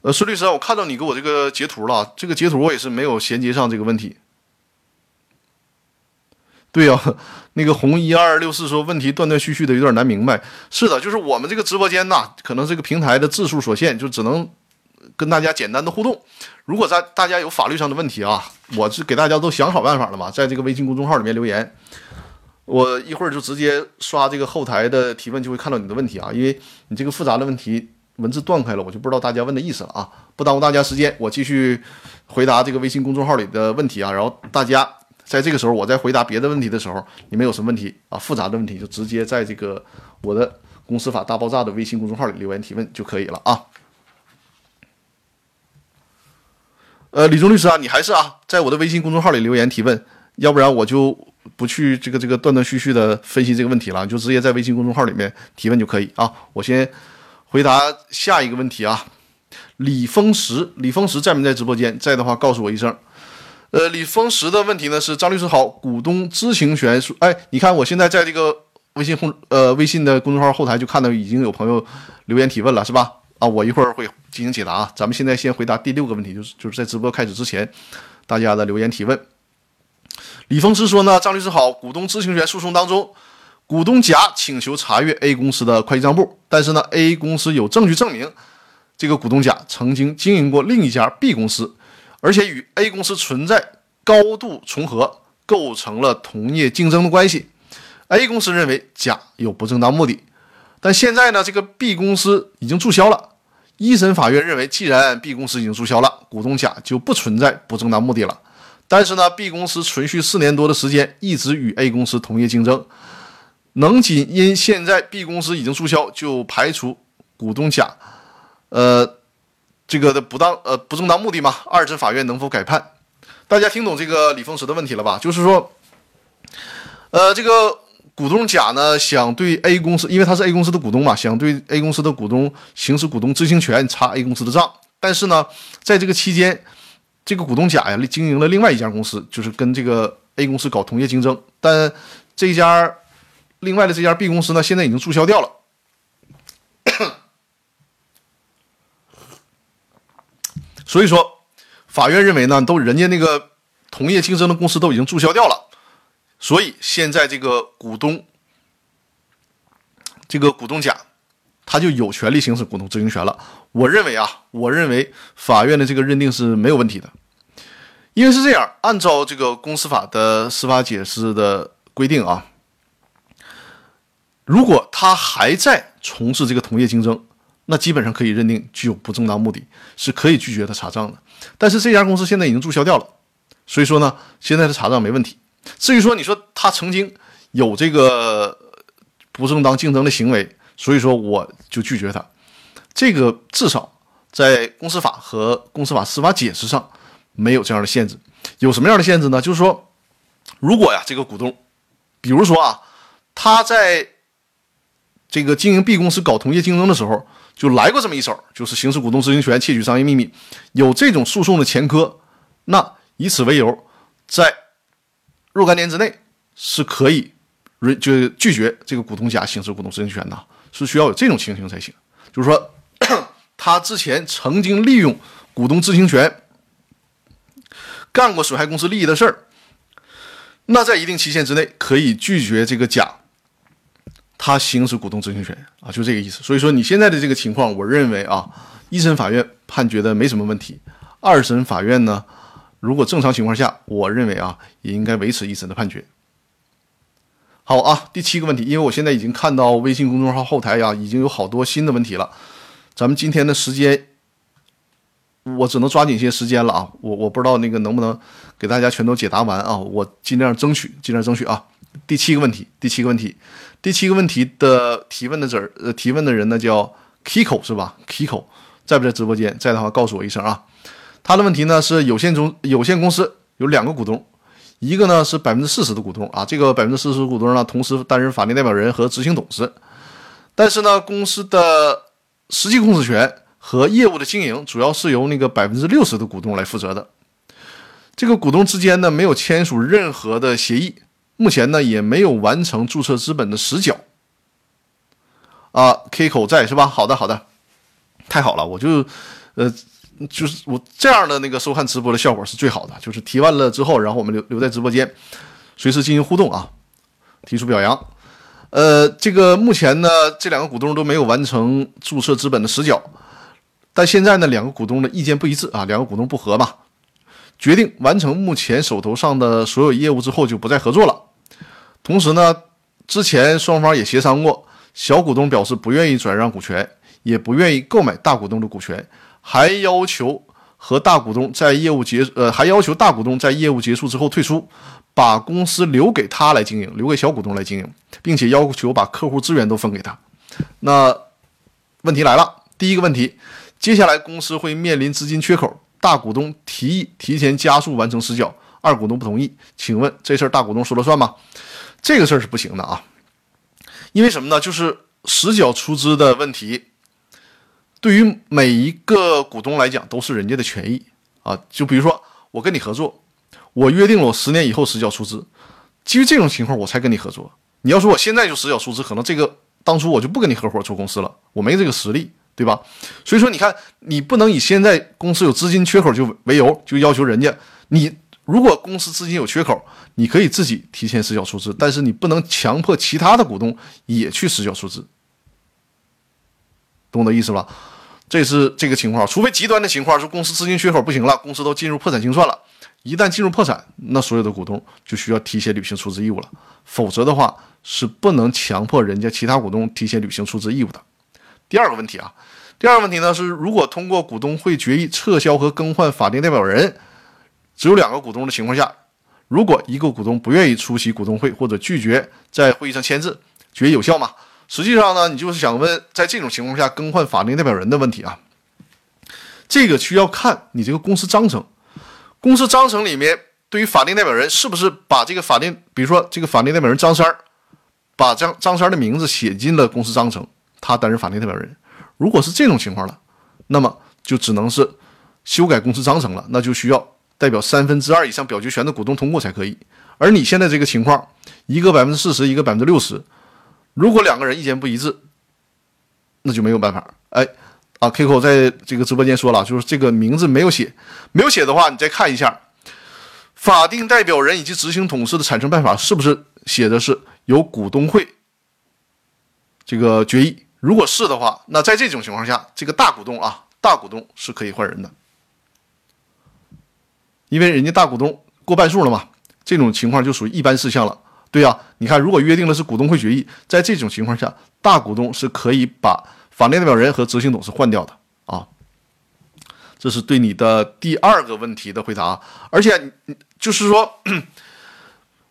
A: 呃，孙律师，我看到你给我这个截图了，这个截图我也是没有衔接上这个问题。对呀，那个红一二六四说问题断断续续的，有点难明白。是的，就是我们这个直播间呐，可能这个平台的字数所限，就只能跟大家简单的互动。如果在大家有法律上的问题啊，我是给大家都想好办法了嘛，在这个微信公众号里面留言，我一会儿就直接刷这个后台的提问，就会看到你的问题啊，因为你这个复杂的问题。文字断开了，我就不知道大家问的意思了啊！不耽误大家时间，我继续回答这个微信公众号里的问题啊。然后大家在这个时候，我在回答别的问题的时候，你们有什么问题啊？复杂的问题就直接在这个我的公司法大爆炸的微信公众号里留言提问就可以了啊。呃，李忠律师啊，你还是啊，在我的微信公众号里留言提问，要不然我就不去这个这个断断续续的分析这个问题了，就直接在微信公众号里面提问就可以啊。我先。回答下一个问题啊，李峰石，李峰石在没在直播间？在的话，告诉我一声。呃，李峰石的问题呢是张律师好，股东知情权属哎，你看我现在在这个微信公呃微信的公众号后台就看到已经有朋友留言提问了，是吧？啊，我一会儿会进行解答啊。咱们现在先回答第六个问题，就是就是在直播开始之前大家的留言提问。李峰石说呢，张律师好，股东知情权诉讼当中。股东甲请求查阅 A 公司的会计账簿，但是呢，A 公司有证据证明，这个股东甲曾经经营过另一家 B 公司，而且与 A 公司存在高度重合，构成了同业竞争的关系。A 公司认为甲有不正当目的，但现在呢，这个 B 公司已经注销了。一审法院认为，既然 B 公司已经注销了，股东甲就不存在不正当目的了。但是呢，B 公司存续四年多的时间，一直与 A 公司同业竞争。能仅因现在 B 公司已经注销就排除股东甲，呃，这个的不当呃不正当目的吗？二审法院能否改判？大家听懂这个李峰石的问题了吧？就是说，呃，这个股东甲呢想对 A 公司，因为他是 A 公司的股东嘛，想对 A 公司的股东行使股东知情权，查 A 公司的账，但是呢，在这个期间，这个股东甲呀经营了另外一家公司，就是跟这个 A 公司搞同业竞争，但这家另外的这家 B 公司呢，现在已经注销掉了。所以说，法院认为呢，都人家那个同业竞争的公司都已经注销掉了，所以现在这个股东，这个股东甲，他就有权利行使股东知情权了。我认为啊，我认为法院的这个认定是没有问题的，因为是这样，按照这个公司法的司法解释的规定啊，如果他还在从事这个同业竞争。那基本上可以认定具有不正当目的，是可以拒绝他查账的。但是这家公司现在已经注销掉了，所以说呢，现在的查账没问题。至于说你说他曾经有这个不正当竞争的行为，所以说我就拒绝他。这个至少在公司法和公司法司法解释上没有这样的限制。有什么样的限制呢？就是说，如果呀这个股东，比如说啊，他在这个经营 B 公司搞同业竞争的时候。就来过这么一手，就是行使股东知情权、窃取商业秘密，有这种诉讼的前科，那以此为由，在若干年之内是可以就拒绝这个股东甲行使股东知情权的，是需要有这种情形才行。就是说，他之前曾经利用股东知情权干过损害公司利益的事儿，那在一定期限之内可以拒绝这个甲。他行使股东知情权啊，就这个意思。所以说你现在的这个情况，我认为啊，一审法院判决的没什么问题。二审法院呢，如果正常情况下，我认为啊，也应该维持一审的判决。好啊，第七个问题，因为我现在已经看到微信公众号后台呀，已经有好多新的问题了。咱们今天的时间，我只能抓紧些时间了啊。我我不知道那个能不能给大家全都解答完啊，我尽量争取，尽量争取啊。第七个问题，第七个问题。第七个问题的提问的字儿，呃，提问的人呢叫 Kiko 是吧？Kiko 在不在直播间？在的话告诉我一声啊。他的问题呢是有限中有限公司有两个股东，一个呢是百分之四十的股东啊，这个百分之四十股东呢同时担任法定代表人和执行董事，但是呢公司的实际控制权和业务的经营主要是由那个百分之六十的股东来负责的，这个股东之间呢没有签署任何的协议。目前呢也没有完成注册资本的实缴，啊，K 口在是吧？好的，好的，太好了，我就，呃，就是我这样的那个收看直播的效果是最好的，就是提问了之后，然后我们留留在直播间，随时进行互动啊，提出表扬。呃，这个目前呢这两个股东都没有完成注册资本的实缴，但现在呢两个股东的意见不一致啊，两个股东不和嘛，决定完成目前手头上的所有业务之后就不再合作了。同时呢，之前双方也协商过，小股东表示不愿意转让股权，也不愿意购买大股东的股权，还要求和大股东在业务结呃，还要求大股东在业务结束之后退出，把公司留给他来经营，留给小股东来经营，并且要求把客户资源都分给他。那问题来了，第一个问题，接下来公司会面临资金缺口，大股东提议提前加速完成实缴，二股东不同意，请问这事儿大股东说了算吗？这个事儿是不行的啊，因为什么呢？就是实缴出资的问题，对于每一个股东来讲都是人家的权益啊。就比如说我跟你合作，我约定了我十年以后实缴出资，基于这种情况我才跟你合作。你要说我现在就实缴出资，可能这个当初我就不跟你合伙做公司了，我没这个实力，对吧？所以说你看，你不能以现在公司有资金缺口就为由，就要求人家你。如果公司资金有缺口，你可以自己提前实缴出资，但是你不能强迫其他的股东也去实缴出资，懂我的意思吧？这是这个情况，除非极端的情况，说公司资金缺口不行了，公司都进入破产清算了。一旦进入破产，那所有的股东就需要提前履行出资义务了，否则的话是不能强迫人家其他股东提前履行出资义务的。第二个问题啊，第二个问题呢是，如果通过股东会决议撤销和更换法定代表人。只有两个股东的情况下，如果一个股东不愿意出席股东会或者拒绝在会议上签字，决议有效吗？实际上呢，你就是想问，在这种情况下更换法定代表人的问题啊。这个需要看你这个公司章程，公司章程里面对于法定代表人是不是把这个法定，比如说这个法定代表人张三儿，把张张三儿的名字写进了公司章程，他担任法定代表人。如果是这种情况了，那么就只能是修改公司章程了，那就需要代表三分之二以上表决权的股东通过才可以。而你现在这个情况，一个百分之四十，一个百分之六十，如果两个人意见不一致，那就没有办法。哎，啊，Kiko 在这个直播间说了，就是这个名字没有写，没有写的话，你再看一下，法定代表人以及执行董事的产生办法是不是写的是由股东会这个决议？如果是的话，那在这种情况下，这个大股东啊，大股东是可以换人的，因为人家大股东过半数了嘛。这种情况就属于一般事项了。对呀，你看，如果约定的是股东会决议，在这种情况下，大股东是可以把法定代表人和执行董事换掉的啊。这是对你的第二个问题的回答。而且，就是说，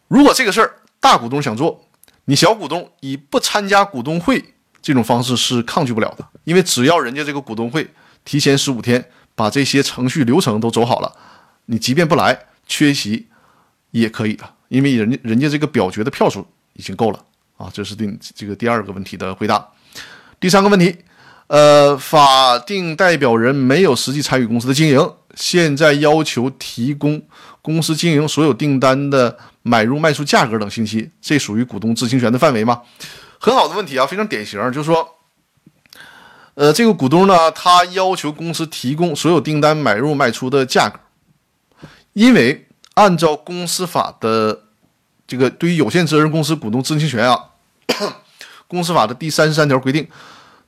A: 如果这个事儿大股东想做，你小股东以不参加股东会这种方式是抗拒不了的，因为只要人家这个股东会提前十五天把这些程序流程都走好了，你即便不来缺席。也可以的，因为人家人家这个表决的票数已经够了啊，这是对这个第二个问题的回答。第三个问题，呃，法定代表人没有实际参与公司的经营，现在要求提供公司经营所有订单的买入卖出价格等信息，这属于股东知情权的范围吗？很好的问题啊，非常典型，就是说，呃，这个股东呢，他要求公司提供所有订单买入卖出的价格，因为。按照公司法的这个对于有限责任公司股东知情权啊，公司法的第三十三条规定，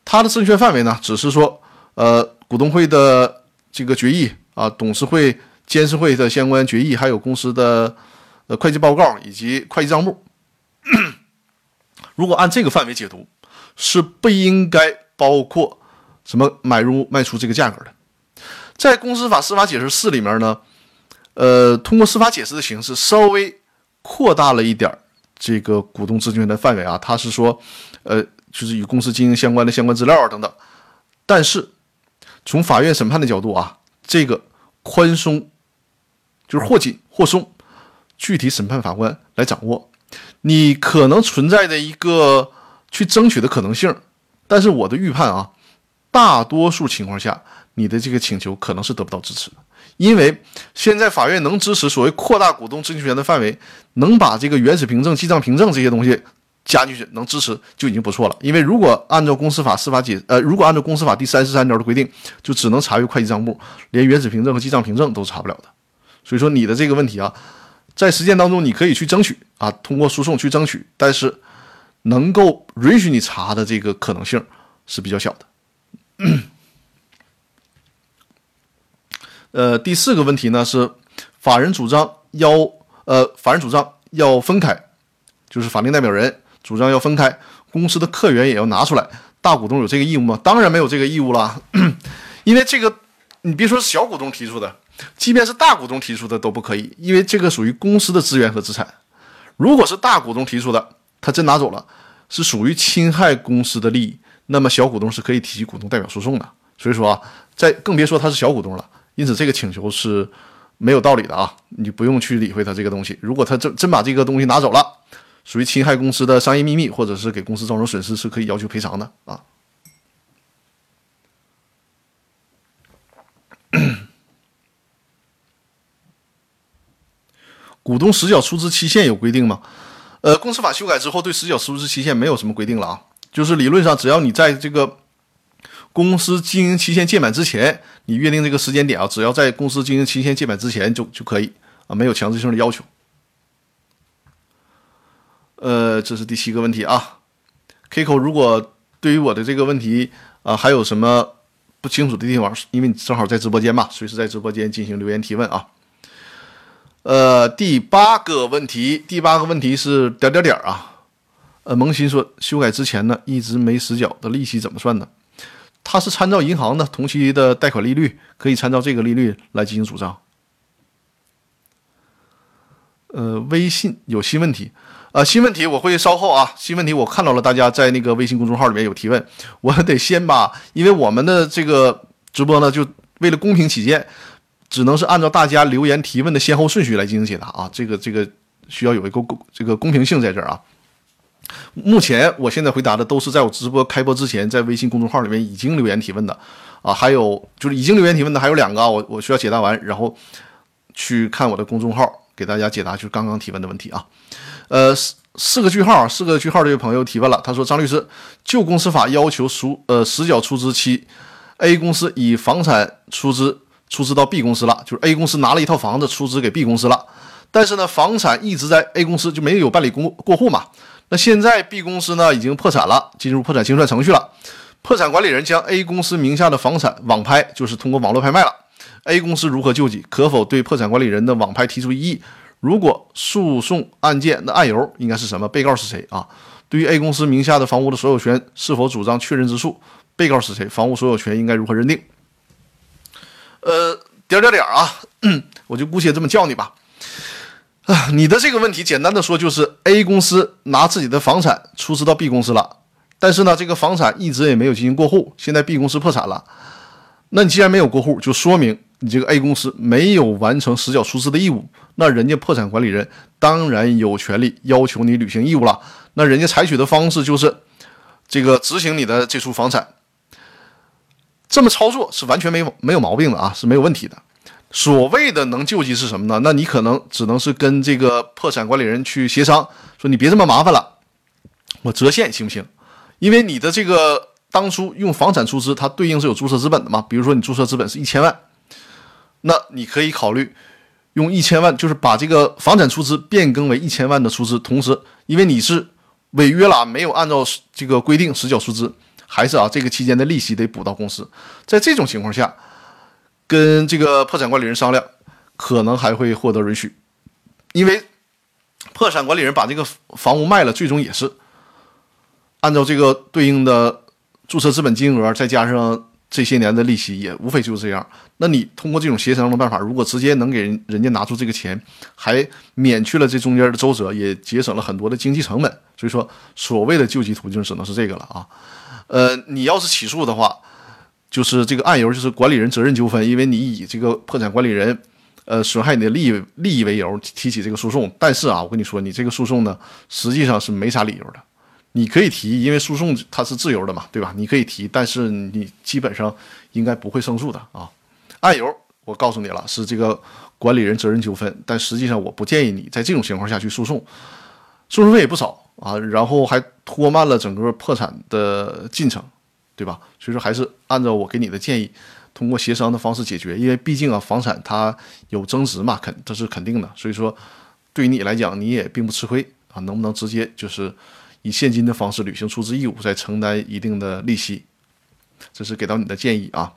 A: 它的知情权范围呢，只是说，呃，股东会的这个决议啊，董事会、监事会的相关决议，还有公司的呃会计报告以及会计账目。如果按这个范围解读，是不应该包括什么买入卖出这个价格的。在公司法司法解释四里面呢。呃，通过司法解释的形式，稍微扩大了一点这个股东知情权的范围啊。他是说，呃，就是与公司经营相关的相关资料啊等等。但是从法院审判的角度啊，这个宽松就是或紧或松，具体审判法官来掌握。你可能存在的一个去争取的可能性，但是我的预判啊，大多数情况下，你的这个请求可能是得不到支持的。因为现在法院能支持所谓扩大股东知情权的范围，能把这个原始凭证、记账凭证这些东西加进去，能支持就已经不错了。因为如果按照公司法司法解，呃，如果按照公司法第三十三条的规定，就只能查阅会计账簿，连原始凭证和记账凭证都查不了的。所以说你的这个问题啊，在实践当中你可以去争取啊，通过诉讼去争取，但是能够允许你查的这个可能性是比较小的。呃，第四个问题呢是，法人主张要呃，法人主张要分开，就是法定代表人主张要分开，公司的客源也要拿出来，大股东有这个义务吗？当然没有这个义务了，因为这个你别说是小股东提出的，即便是大股东提出的都不可以，因为这个属于公司的资源和资产。如果是大股东提出的，他真拿走了，是属于侵害公司的利益，那么小股东是可以提起股东代表诉讼的。所以说啊，在更别说他是小股东了。因此，这个请求是没有道理的啊！你不用去理会他这个东西。如果他真真把这个东西拿走了，属于侵害公司的商业秘密，或者是给公司造成损失，是可以要求赔偿的啊。股东实缴出资期限有规定吗？呃，公司法修改之后，对实缴出资期限没有什么规定了啊。就是理论上，只要你在这个。公司经营期限届满之前，你约定这个时间点啊，只要在公司经营期限届满之前就就可以啊，没有强制性的要求。呃，这是第七个问题啊，Kiko，如果对于我的这个问题啊还有什么不清楚的地方，因为你正好在直播间嘛，随时在直播间进行留言提问啊。呃，第八个问题，第八个问题是点点点啊。呃，萌新说修改之前呢一直没实缴的利息怎么算呢？它是参照银行的同期的贷款利率，可以参照这个利率来进行主张。呃，微信有新问题，呃，新问题我会稍后啊，新问题我看到了，大家在那个微信公众号里面有提问，我得先把，因为我们的这个直播呢，就为了公平起见，只能是按照大家留言提问的先后顺序来进行解答啊，这个这个需要有一个公这个公平性在这儿啊。目前我现在回答的都是在我直播开播之前，在微信公众号里面已经留言提问的啊，还有就是已经留言提问的还有两个啊，我我需要解答完，然后去看我的公众号给大家解答就是刚刚提问的问题啊。呃，四四个句号，四个句号这位朋友提问了，他说张律师，旧公司法要求赎呃实缴出资期，A 公司以房产出资出资到 B 公司了，就是 A 公司拿了一套房子出资给 B 公司了，但是呢，房产一直在 A 公司就没有办理过过户嘛。那现在 B 公司呢已经破产了，进入破产清算程序了。破产管理人将 A 公司名下的房产网拍，就是通过网络拍卖了。A 公司如何救济？可否对破产管理人的网拍提出异议？如果诉讼案件的案由应该是什么？被告是谁啊？对于 A 公司名下的房屋的所有权，是否主张确认之诉？被告是谁？房屋所有权应该如何认定？呃，点点点啊，我就姑且这么叫你吧。啊，你的这个问题简单的说就是 A 公司拿自己的房产出资到 B 公司了，但是呢，这个房产一直也没有进行过户，现在 B 公司破产了。那你既然没有过户，就说明你这个 A 公司没有完成实缴出资的义务，那人家破产管理人当然有权利要求你履行义务了。那人家采取的方式就是这个执行你的这处房产，这么操作是完全没有没有毛病的啊，是没有问题的。所谓的能救济是什么呢？那你可能只能是跟这个破产管理人去协商，说你别这么麻烦了，我折现行不行？因为你的这个当初用房产出资，它对应是有注册资本的嘛。比如说你注册资本是一千万，那你可以考虑用一千万，就是把这个房产出资变更为一千万的出资，同时因为你是违约了，没有按照这个规定实缴出资，还是啊这个期间的利息得补到公司。在这种情况下。跟这个破产管理人商量，可能还会获得允许，因为破产管理人把这个房屋卖了，最终也是按照这个对应的注册资本金额，再加上这些年的利息，也无非就是这样。那你通过这种协商的办法，如果直接能给人人家拿出这个钱，还免去了这中间的周折，也节省了很多的经济成本。所以说，所谓的救济途径只能是这个了啊。呃，你要是起诉的话。就是这个案由，就是管理人责任纠纷，因为你以这个破产管理人，呃，损害你的利益利益为由提起这个诉讼。但是啊，我跟你说，你这个诉讼呢，实际上是没啥理由的。你可以提，因为诉讼它是自由的嘛，对吧？你可以提，但是你基本上应该不会胜诉的啊。案由我告诉你了，是这个管理人责任纠纷，但实际上我不建议你在这种情况下去诉讼，诉讼费也不少啊，然后还拖慢了整个破产的进程。对吧？所以说还是按照我给你的建议，通过协商的方式解决。因为毕竟啊，房产它有增值嘛，肯这是肯定的。所以说，对于你来讲，你也并不吃亏啊。能不能直接就是以现金的方式履行出资义务，再承担一定的利息？这是给到你的建议啊。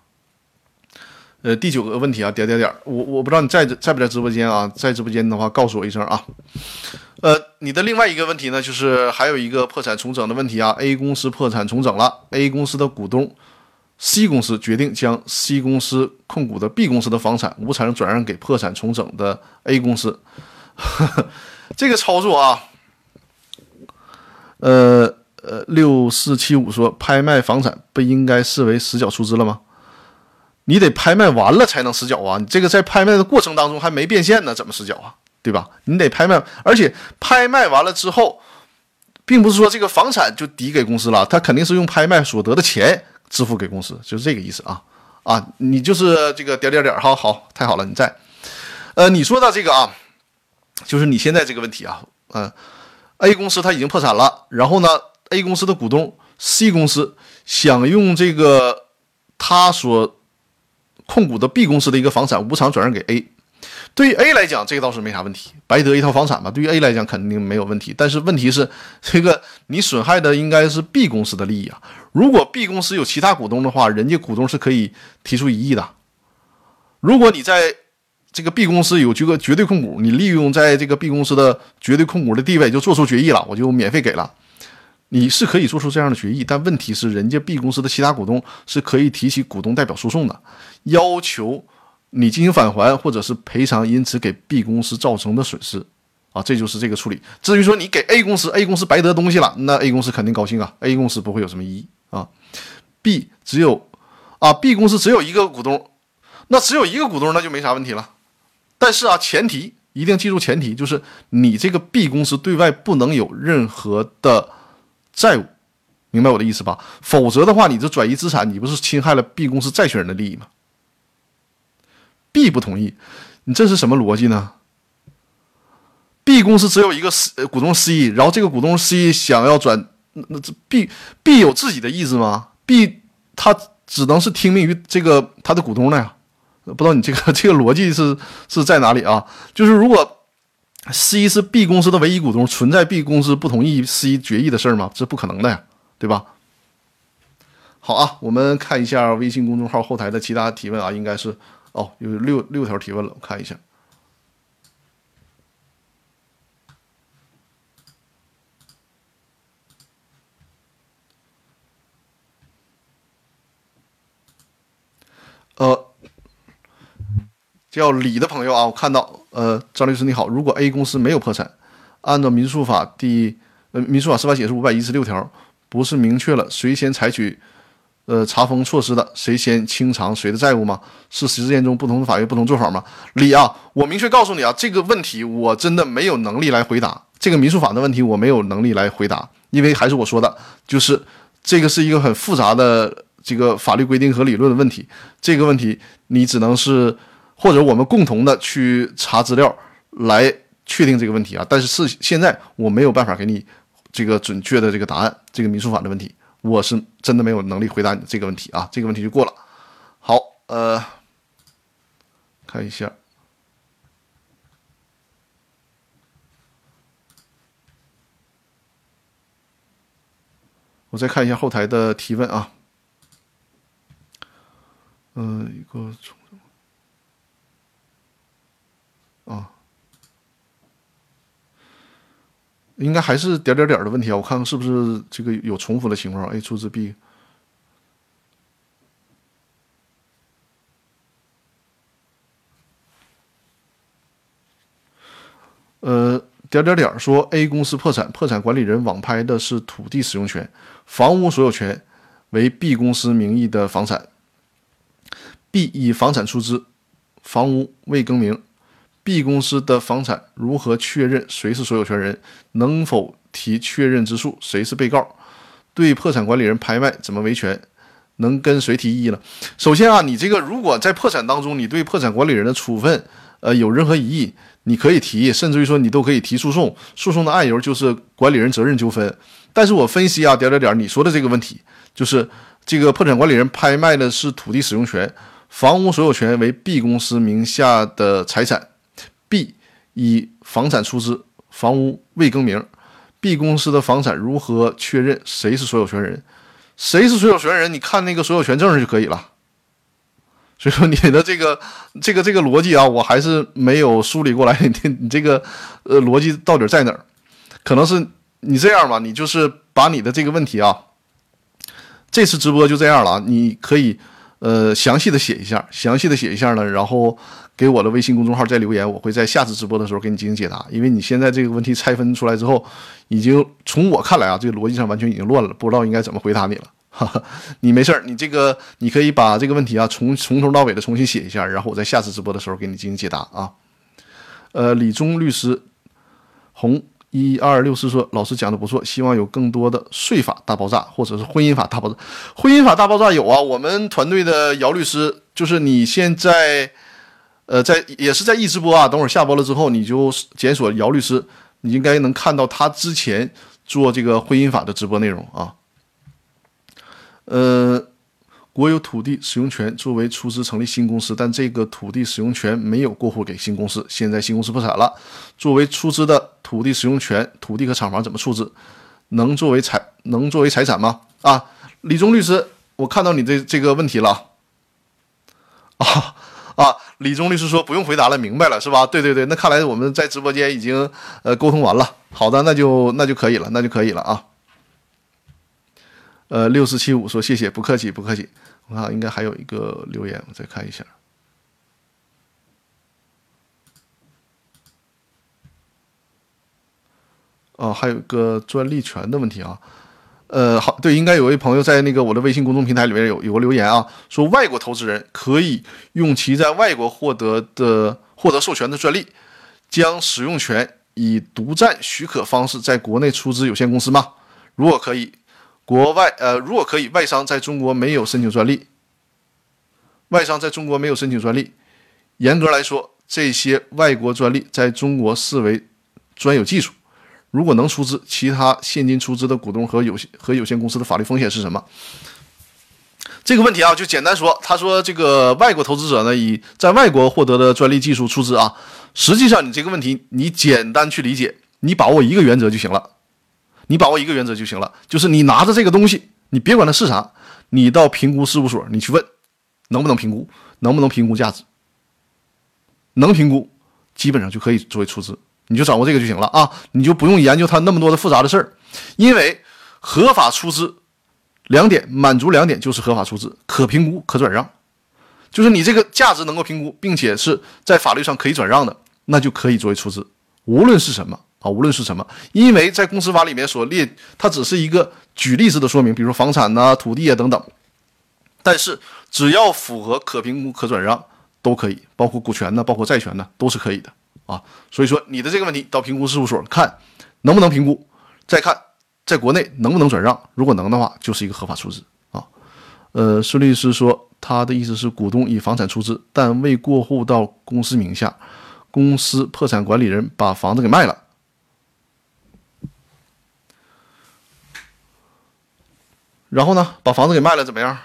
A: 呃，第九个问题啊，点点点，我我不知道你在在不在直播间啊？在直播间的话，告诉我一声啊。呃，你的另外一个问题呢，就是还有一个破产重整的问题啊。A 公司破产重整了，A 公司的股东 C 公司决定将 C 公司控股的 B 公司的房产无偿转让给破产重整的 A 公司。这个操作啊，呃呃，六四七五说，拍卖房产不应该视为实缴出资了吗？你得拍卖完了才能实缴啊，你这个在拍卖的过程当中还没变现呢，怎么实缴啊？对吧？你得拍卖，而且拍卖完了之后，并不是说这个房产就抵给公司了，他肯定是用拍卖所得的钱支付给公司，就是这个意思啊啊！你就是这个点点点，好好，太好了，你在。呃，你说的这个啊，就是你现在这个问题啊，嗯，A 公司它已经破产了，然后呢，A 公司的股东 C 公司想用这个他所控股的 B 公司的一个房产无偿转让给 A。对于 A 来讲，这个倒是没啥问题，白得一套房产嘛。对于 A 来讲，肯定没有问题。但是问题是，这个你损害的应该是 B 公司的利益啊。如果 B 公司有其他股东的话，人家股东是可以提出异议的。如果你在这个 B 公司有这个绝对控股，你利用在这个 B 公司的绝对控股的地位就做出决议了，我就免费给了，你是可以做出这样的决议。但问题是，人家 B 公司的其他股东是可以提起股东代表诉讼的，要求。你进行返还或者是赔偿，因此给 B 公司造成的损失，啊，这就是这个处理。至于说你给 A 公司，A 公司白得东西了，那 A 公司肯定高兴啊，A 公司不会有什么异议啊。B 只有啊，B 公司只有一个股东，那只有一个股东，那就没啥问题了。但是啊，前提一定记住前提，就是你这个 B 公司对外不能有任何的债务，明白我的意思吧？否则的话，你这转移资产，你不是侵害了 B 公司债权人的利益吗？B 不同意，你这是什么逻辑呢？B 公司只有一个 C 股东 C，然后这个股东 C 想要转，那那这 B B 有自己的意志吗？B 他只能是听命于这个他的股东的呀。不知道你这个 这个逻辑是是在哪里啊？就是如果 C 是 B 公司的唯一股东，存在 B 公司不同意 C 决议的事儿吗？这不可能的呀，对吧？好啊，我们看一下微信公众号后台的其他提问啊，应该是哦，有六六条提问了，我看一下。呃。叫李的朋友啊，我看到，呃，张律师你好，如果 A 公司没有破产，按照民诉法第呃民诉法司法解释五百一十六条，不是明确了谁先采取呃查封措施的，谁先清偿谁的债务吗？是实践中不同的法院不同做法吗？李啊，我明确告诉你啊，这个问题我真的没有能力来回答，这个民诉法的问题我没有能力来回答，因为还是我说的，就是这个是一个很复杂的这个法律规定和理论的问题，这个问题你只能是。或者我们共同的去查资料来确定这个问题啊，但是是现在我没有办法给你这个准确的这个答案，这个民诉法的问题，我是真的没有能力回答你这个问题。啊，这个问题。就过了。好，呃，看一下，我再看一下后台的提问啊，嗯，一个从。啊，应该还是点点点的问题啊！我看看是不是这个有重复的情况。A 出资 B，呃，点点点说 A 公司破产，破产管理人网拍的是土地使用权，房屋所有权为 B 公司名义的房产，B 以房产出资，房屋未更名。B 公司的房产如何确认谁是所有权人？能否提确认之诉？谁是被告？对破产管理人拍卖怎么维权？能跟谁提异议呢？首先啊，你这个如果在破产当中，你对破产管理人的处分，呃，有任何异议，你可以提，甚至于说你都可以提诉讼。诉讼的案由就是管理人责任纠纷。但是我分析啊，点点点，你说的这个问题，就是这个破产管理人拍卖的是土地使用权，房屋所有权为 B 公司名下的财产。以房产出资，房屋未更名。B 公司的房产如何确认谁是所有权人？谁是所有权人？你看那个所有权证就可以了。所以说你的这个这个这个逻辑啊，我还是没有梳理过来。你你这个呃逻辑到底在哪儿？可能是你这样吧，你就是把你的这个问题啊，这次直播就这样了，你可以呃详细的写一下，详细的写一下呢，然后。给我的微信公众号再留言，我会在下次直播的时候给你进行解答。因为你现在这个问题拆分出来之后，已经从我看来啊，这个逻辑上完全已经乱了，不知道应该怎么回答你了。哈哈，你没事儿，你这个你可以把这个问题啊从从头到尾的重新写一下，然后我在下次直播的时候给你进行解答啊。呃，李忠律师，红一二六四说老师讲的不错，希望有更多的税法大爆炸或者是婚姻法大爆炸。婚姻法大爆炸有啊，我们团队的姚律师就是你现在。呃，在也是在易直播啊，等会儿下播了之后，你就检索姚律师，你应该能看到他之前做这个婚姻法的直播内容啊。呃，国有土地使用权作为出资成立新公司，但这个土地使用权没有过户给新公司，现在新公司破产了，作为出资的土地使用权，土地和厂房怎么处置？能作为财能作为财产吗？啊，李忠律师，我看到你这这个问题了 啊。啊，李忠律师说不用回答了，明白了是吧？对对对，那看来我们在直播间已经呃沟通完了。好的，那就那就可以了，那就可以了啊。呃，六四七五说谢谢，不客气不客气。我看应该还有一个留言，我再看一下。哦，还有一个专利权的问题啊。呃，好，对，应该有位朋友在那个我的微信公众平台里面有有个留言啊，说外国投资人可以用其在外国获得的获得授权的专利，将使用权以独占许可方式在国内出资有限公司吗？如果可以，国外呃，如果可以，外商在中国没有申请专利，外商在中国没有申请专利，严格来说，这些外国专利在中国视为专有技术。如果能出资，其他现金出资的股东和有限和有限公司的法律风险是什么？这个问题啊，就简单说，他说这个外国投资者呢，以在外国获得的专利技术出资啊，实际上你这个问题你简单去理解，你把握一个原则就行了，你把握一个原则就行了，就是你拿着这个东西，你别管它是啥，你到评估事务所你去问，能不能评估，能不能评估价值，能评估，基本上就可以作为出资。你就掌握这个就行了啊，你就不用研究它那么多的复杂的事儿，因为合法出资两点满足两点就是合法出资，可评估可转让，就是你这个价值能够评估，并且是在法律上可以转让的，那就可以作为出资，无论是什么啊，无论是什么，因为在公司法里面所列，它只是一个举例式的说明，比如房产呐、土地啊等等，但是只要符合可评估可转让都可以，包括股权呢，包括债权呢，都是可以的。啊，所以说你的这个问题到评估事务所看能不能评估，再看在国内能不能转让，如果能的话，就是一个合法出资啊。呃，孙律师说他的意思是股东以房产出资，但未过户到公司名下，公司破产管理人把房子给卖了，然后呢，把房子给卖了怎么样？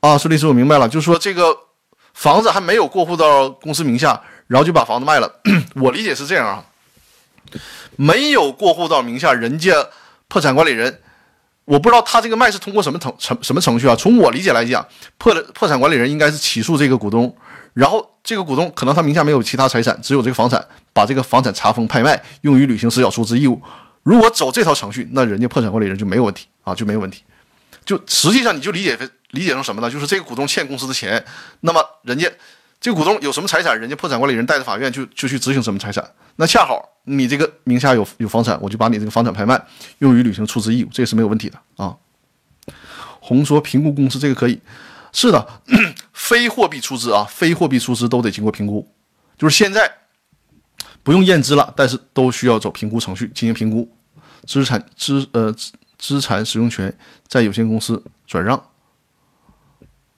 A: 啊，孙律师，我明白了，就是说这个。房子还没有过户到公司名下，然后就把房子卖了。我理解是这样啊，没有过户到名下，人家破产管理人，我不知道他这个卖是通过什么程程什么程序啊？从我理解来讲，破了破产管理人应该是起诉这个股东，然后这个股东可能他名下没有其他财产，只有这个房产，把这个房产查封拍卖，用于履行实缴出资义务。如果走这套程序，那人家破产管理人就没有问题啊，就没有问题。就实际上你就理解理解成什么呢？就是这个股东欠公司的钱，那么人家这个股东有什么财产，人家破产管理人带着法院就就去执行什么财产。那恰好你这个名下有有房产，我就把你这个房产拍卖，用于履行出资义务，这个是没有问题的啊。红说评估公司这个可以，是的，非货币出资啊，非货币出资都得经过评估，就是现在不用验资了，但是都需要走评估程序进行评估，资产资呃资产使用权在有限公司转让。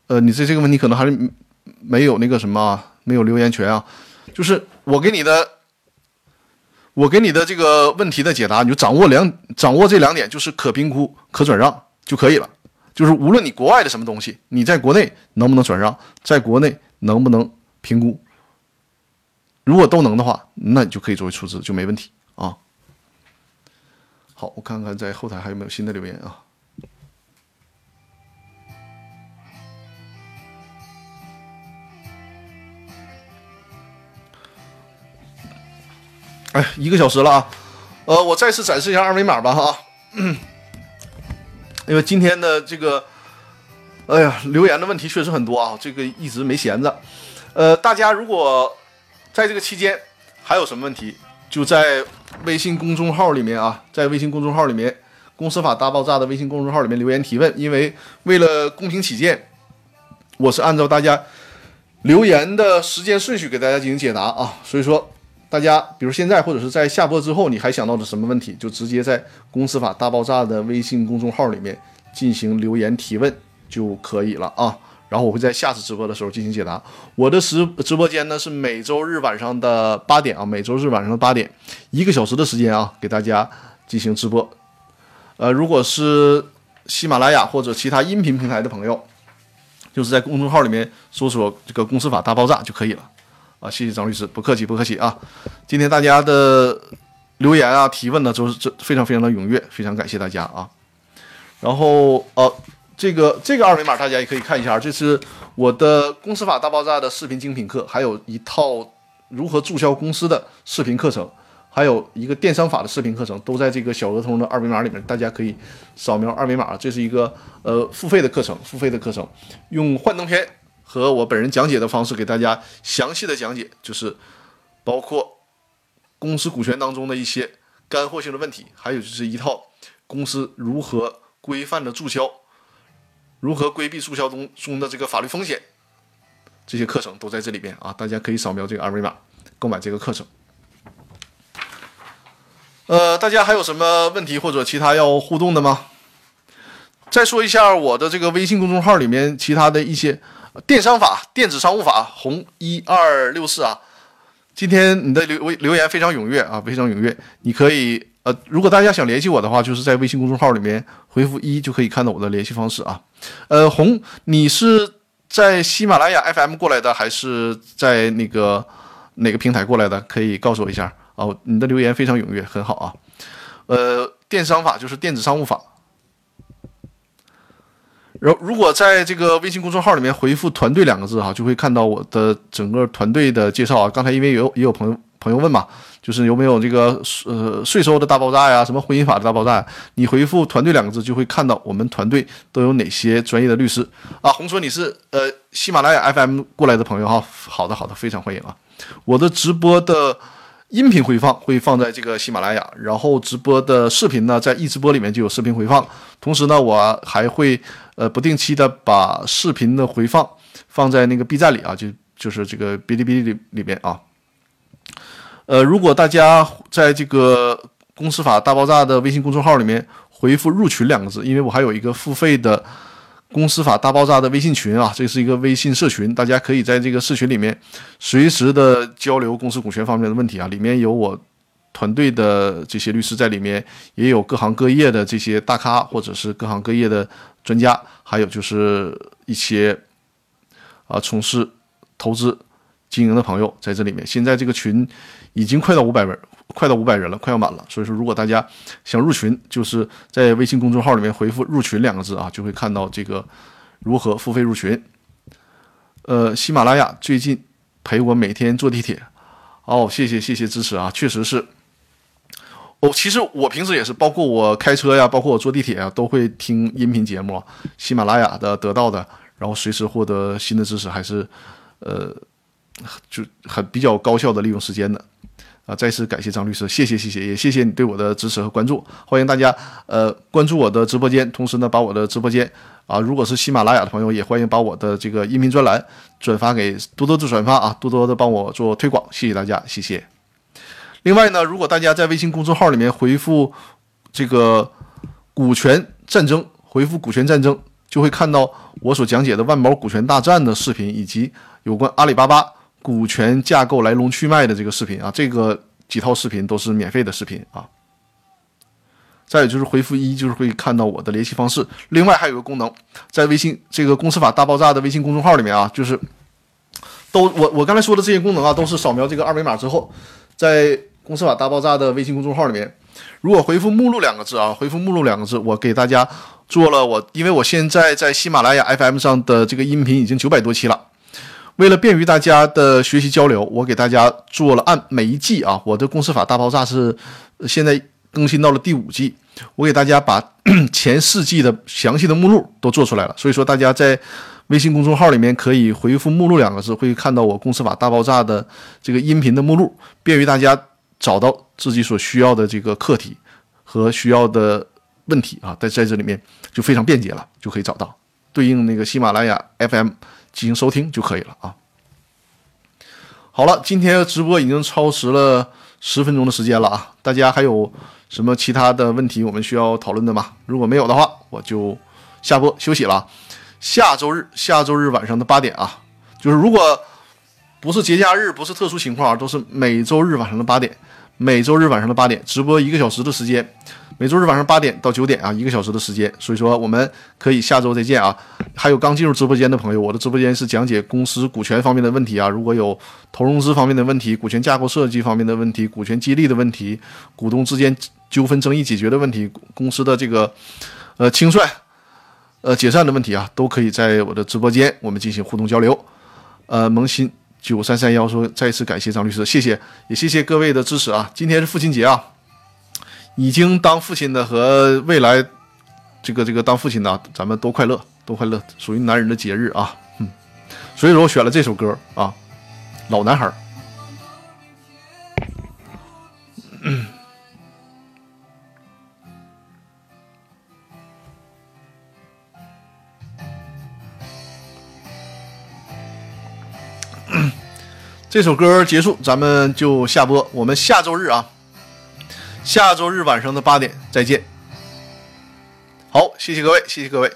A: 呃，你这这个问题可能还是没有那个什么，没有留言权啊。就是我给你的，我给你的这个问题的解答，你就掌握两，掌握这两点，就是可评估、可转让就可以了。就是无论你国外的什么东西，你在国内能不能转让，在国内能不能评估，如果都能的话，那你就可以作为出资，就没问题啊。好，我看看在后台还有没有新的留言啊。哎，一个小时了啊，呃，我再次展示一下二维码吧哈，因为今天的这个，哎呀，留言的问题确实很多啊，这个一直没闲着，呃，大家如果在这个期间还有什么问题，就在微信公众号里面啊，在微信公众号里面，《公司法大爆炸》的微信公众号里面留言提问，因为为了公平起见，我是按照大家留言的时间顺序给大家进行解答啊，所以说。大家，比如现在或者是在下播之后，你还想到的什么问题，就直接在《公司法大爆炸》的微信公众号里面进行留言提问就可以了啊。然后我会在下次直播的时候进行解答。我的直直播间呢是每周日晚上的八点啊，每周日晚上的八点，一个小时的时间啊，给大家进行直播。呃，如果是喜马拉雅或者其他音频平台的朋友，就是在公众号里面搜索这个《公司法大爆炸》就可以了。啊，谢谢张律师，不客气，不客气啊！今天大家的留言啊、提问呢，都是这非常非常的踊跃，非常感谢大家啊！然后呃，这个这个二维码大家也可以看一下，这是我的《公司法大爆炸》的视频精品课，还有一套如何注销公司的视频课程，还有一个电商法的视频课程，都在这个小额通的二维码里面，大家可以扫描二维码，这是一个呃付费的课程，付费的课程，用幻灯片。和我本人讲解的方式给大家详细的讲解，就是包括公司股权当中的一些干货性的问题，还有就是一套公司如何规范的注销，如何规避注销中中的这个法律风险，这些课程都在这里边啊，大家可以扫描这个二维码购买这个课程。呃，大家还有什么问题或者其他要互动的吗？再说一下我的这个微信公众号里面其他的一些电商法、电子商务法，红一二六四啊。今天你的留微留言非常踊跃啊，非常踊跃。你可以呃，如果大家想联系我的话，就是在微信公众号里面回复一就可以看到我的联系方式啊。呃，红，你是在喜马拉雅 FM 过来的，还是在那个哪个平台过来的？可以告诉我一下哦。你的留言非常踊跃，很好啊。呃，电商法就是电子商务法。然后，如果在这个微信公众号里面回复“团队”两个字哈，就会看到我的整个团队的介绍啊。刚才因为有也有朋友朋友问嘛，就是有没有这个呃税收的大爆炸呀，什么婚姻法的大爆炸？你回复“团队”两个字，就会看到我们团队都有哪些专业的律师啊。红说你是呃喜马拉雅 FM 过来的朋友哈，好的好的，非常欢迎啊。我的直播的。音频回放会放在这个喜马拉雅，然后直播的视频呢，在易直播里面就有视频回放。同时呢，我还会呃不定期的把视频的回放放在那个 B 站里啊，就就是这个哔哩哔哩里里面啊。呃，如果大家在这个公司法大爆炸的微信公众号里面回复“入群”两个字，因为我还有一个付费的。公司法大爆炸的微信群啊，这是一个微信社群，大家可以在这个社群里面随时的交流公司股权方面的问题啊。里面有我团队的这些律师在里面，也有各行各业的这些大咖或者是各行各业的专家，还有就是一些啊从事投资经营的朋友在这里面。现在这个群已经快到五百人。快到五百人了，快要满了。所以说，如果大家想入群，就是在微信公众号里面回复“入群”两个字啊，就会看到这个如何付费入群。呃，喜马拉雅最近陪我每天坐地铁，哦，谢谢谢谢支持啊，确实是。哦，其实我平时也是，包括我开车呀，包括我坐地铁啊，都会听音频节目，喜马拉雅的得到的，然后随时获得新的知识，还是呃，就很比较高效的利用时间的。啊，再次感谢张律师，谢谢谢谢，也谢谢你对我的支持和关注。欢迎大家呃关注我的直播间，同时呢把我的直播间啊，如果是喜马拉雅的朋友，也欢迎把我的这个音频专栏转发给多多的转发啊，多多的帮我做推广，谢谢大家，谢谢。另外呢，如果大家在微信公众号里面回复这个股权战争，回复股权战争，就会看到我所讲解的万宝股权大战的视频，以及有关阿里巴巴。股权架构来龙去脉的这个视频啊，这个几套视频都是免费的视频啊。再有就是回复一，就是会看到我的联系方式。另外还有个功能，在微信这个公司法大爆炸的微信公众号里面啊，就是都我我刚才说的这些功能啊，都是扫描这个二维码之后，在公司法大爆炸的微信公众号里面，如果回复目录两个字啊，回复目录两个字，我给大家做了我，因为我现在在喜马拉雅 FM 上的这个音频已经九百多期了。为了便于大家的学习交流，我给大家做了按每一季啊，我的公司法大爆炸是现在更新到了第五季，我给大家把 前四季的详细的目录都做出来了。所以说，大家在微信公众号里面可以回复“目录”两个字，会看到我公司法大爆炸的这个音频的目录，便于大家找到自己所需要的这个课题和需要的问题啊，在在这里面就非常便捷了，就可以找到对应那个喜马拉雅 FM。进行收听就可以了啊。好了，今天直播已经超时了十分钟的时间了啊！大家还有什么其他的问题我们需要讨论的吗？如果没有的话，我就下播休息了。下周日，下周日晚上的八点啊，就是如果不是节假日，不是特殊情况啊，都是每周日晚上的八点，每周日晚上的八点直播一个小时的时间。每周日晚上八点到九点啊，一个小时的时间，所以说我们可以下周再见啊。还有刚进入直播间的朋友，我的直播间是讲解公司股权方面的问题啊。如果有投融资方面的问题、股权架构设计方面的问题、股权激励的问题、股东之间纠纷争议解决的问题、公司的这个呃清算、呃解散的问题啊，都可以在我的直播间我们进行互动交流。呃，萌新九三三幺说再次感谢张律师，谢谢，也谢谢各位的支持啊。今天是父亲节啊。已经当父亲的和未来这个这个当父亲的，咱们都快乐，都快乐，属于男人的节日啊，嗯，所以说我选了这首歌啊，老男孩。这首歌结束，咱们就下播，我们下周日啊。下周日晚上的八点再见。好，谢谢各位，谢谢各位。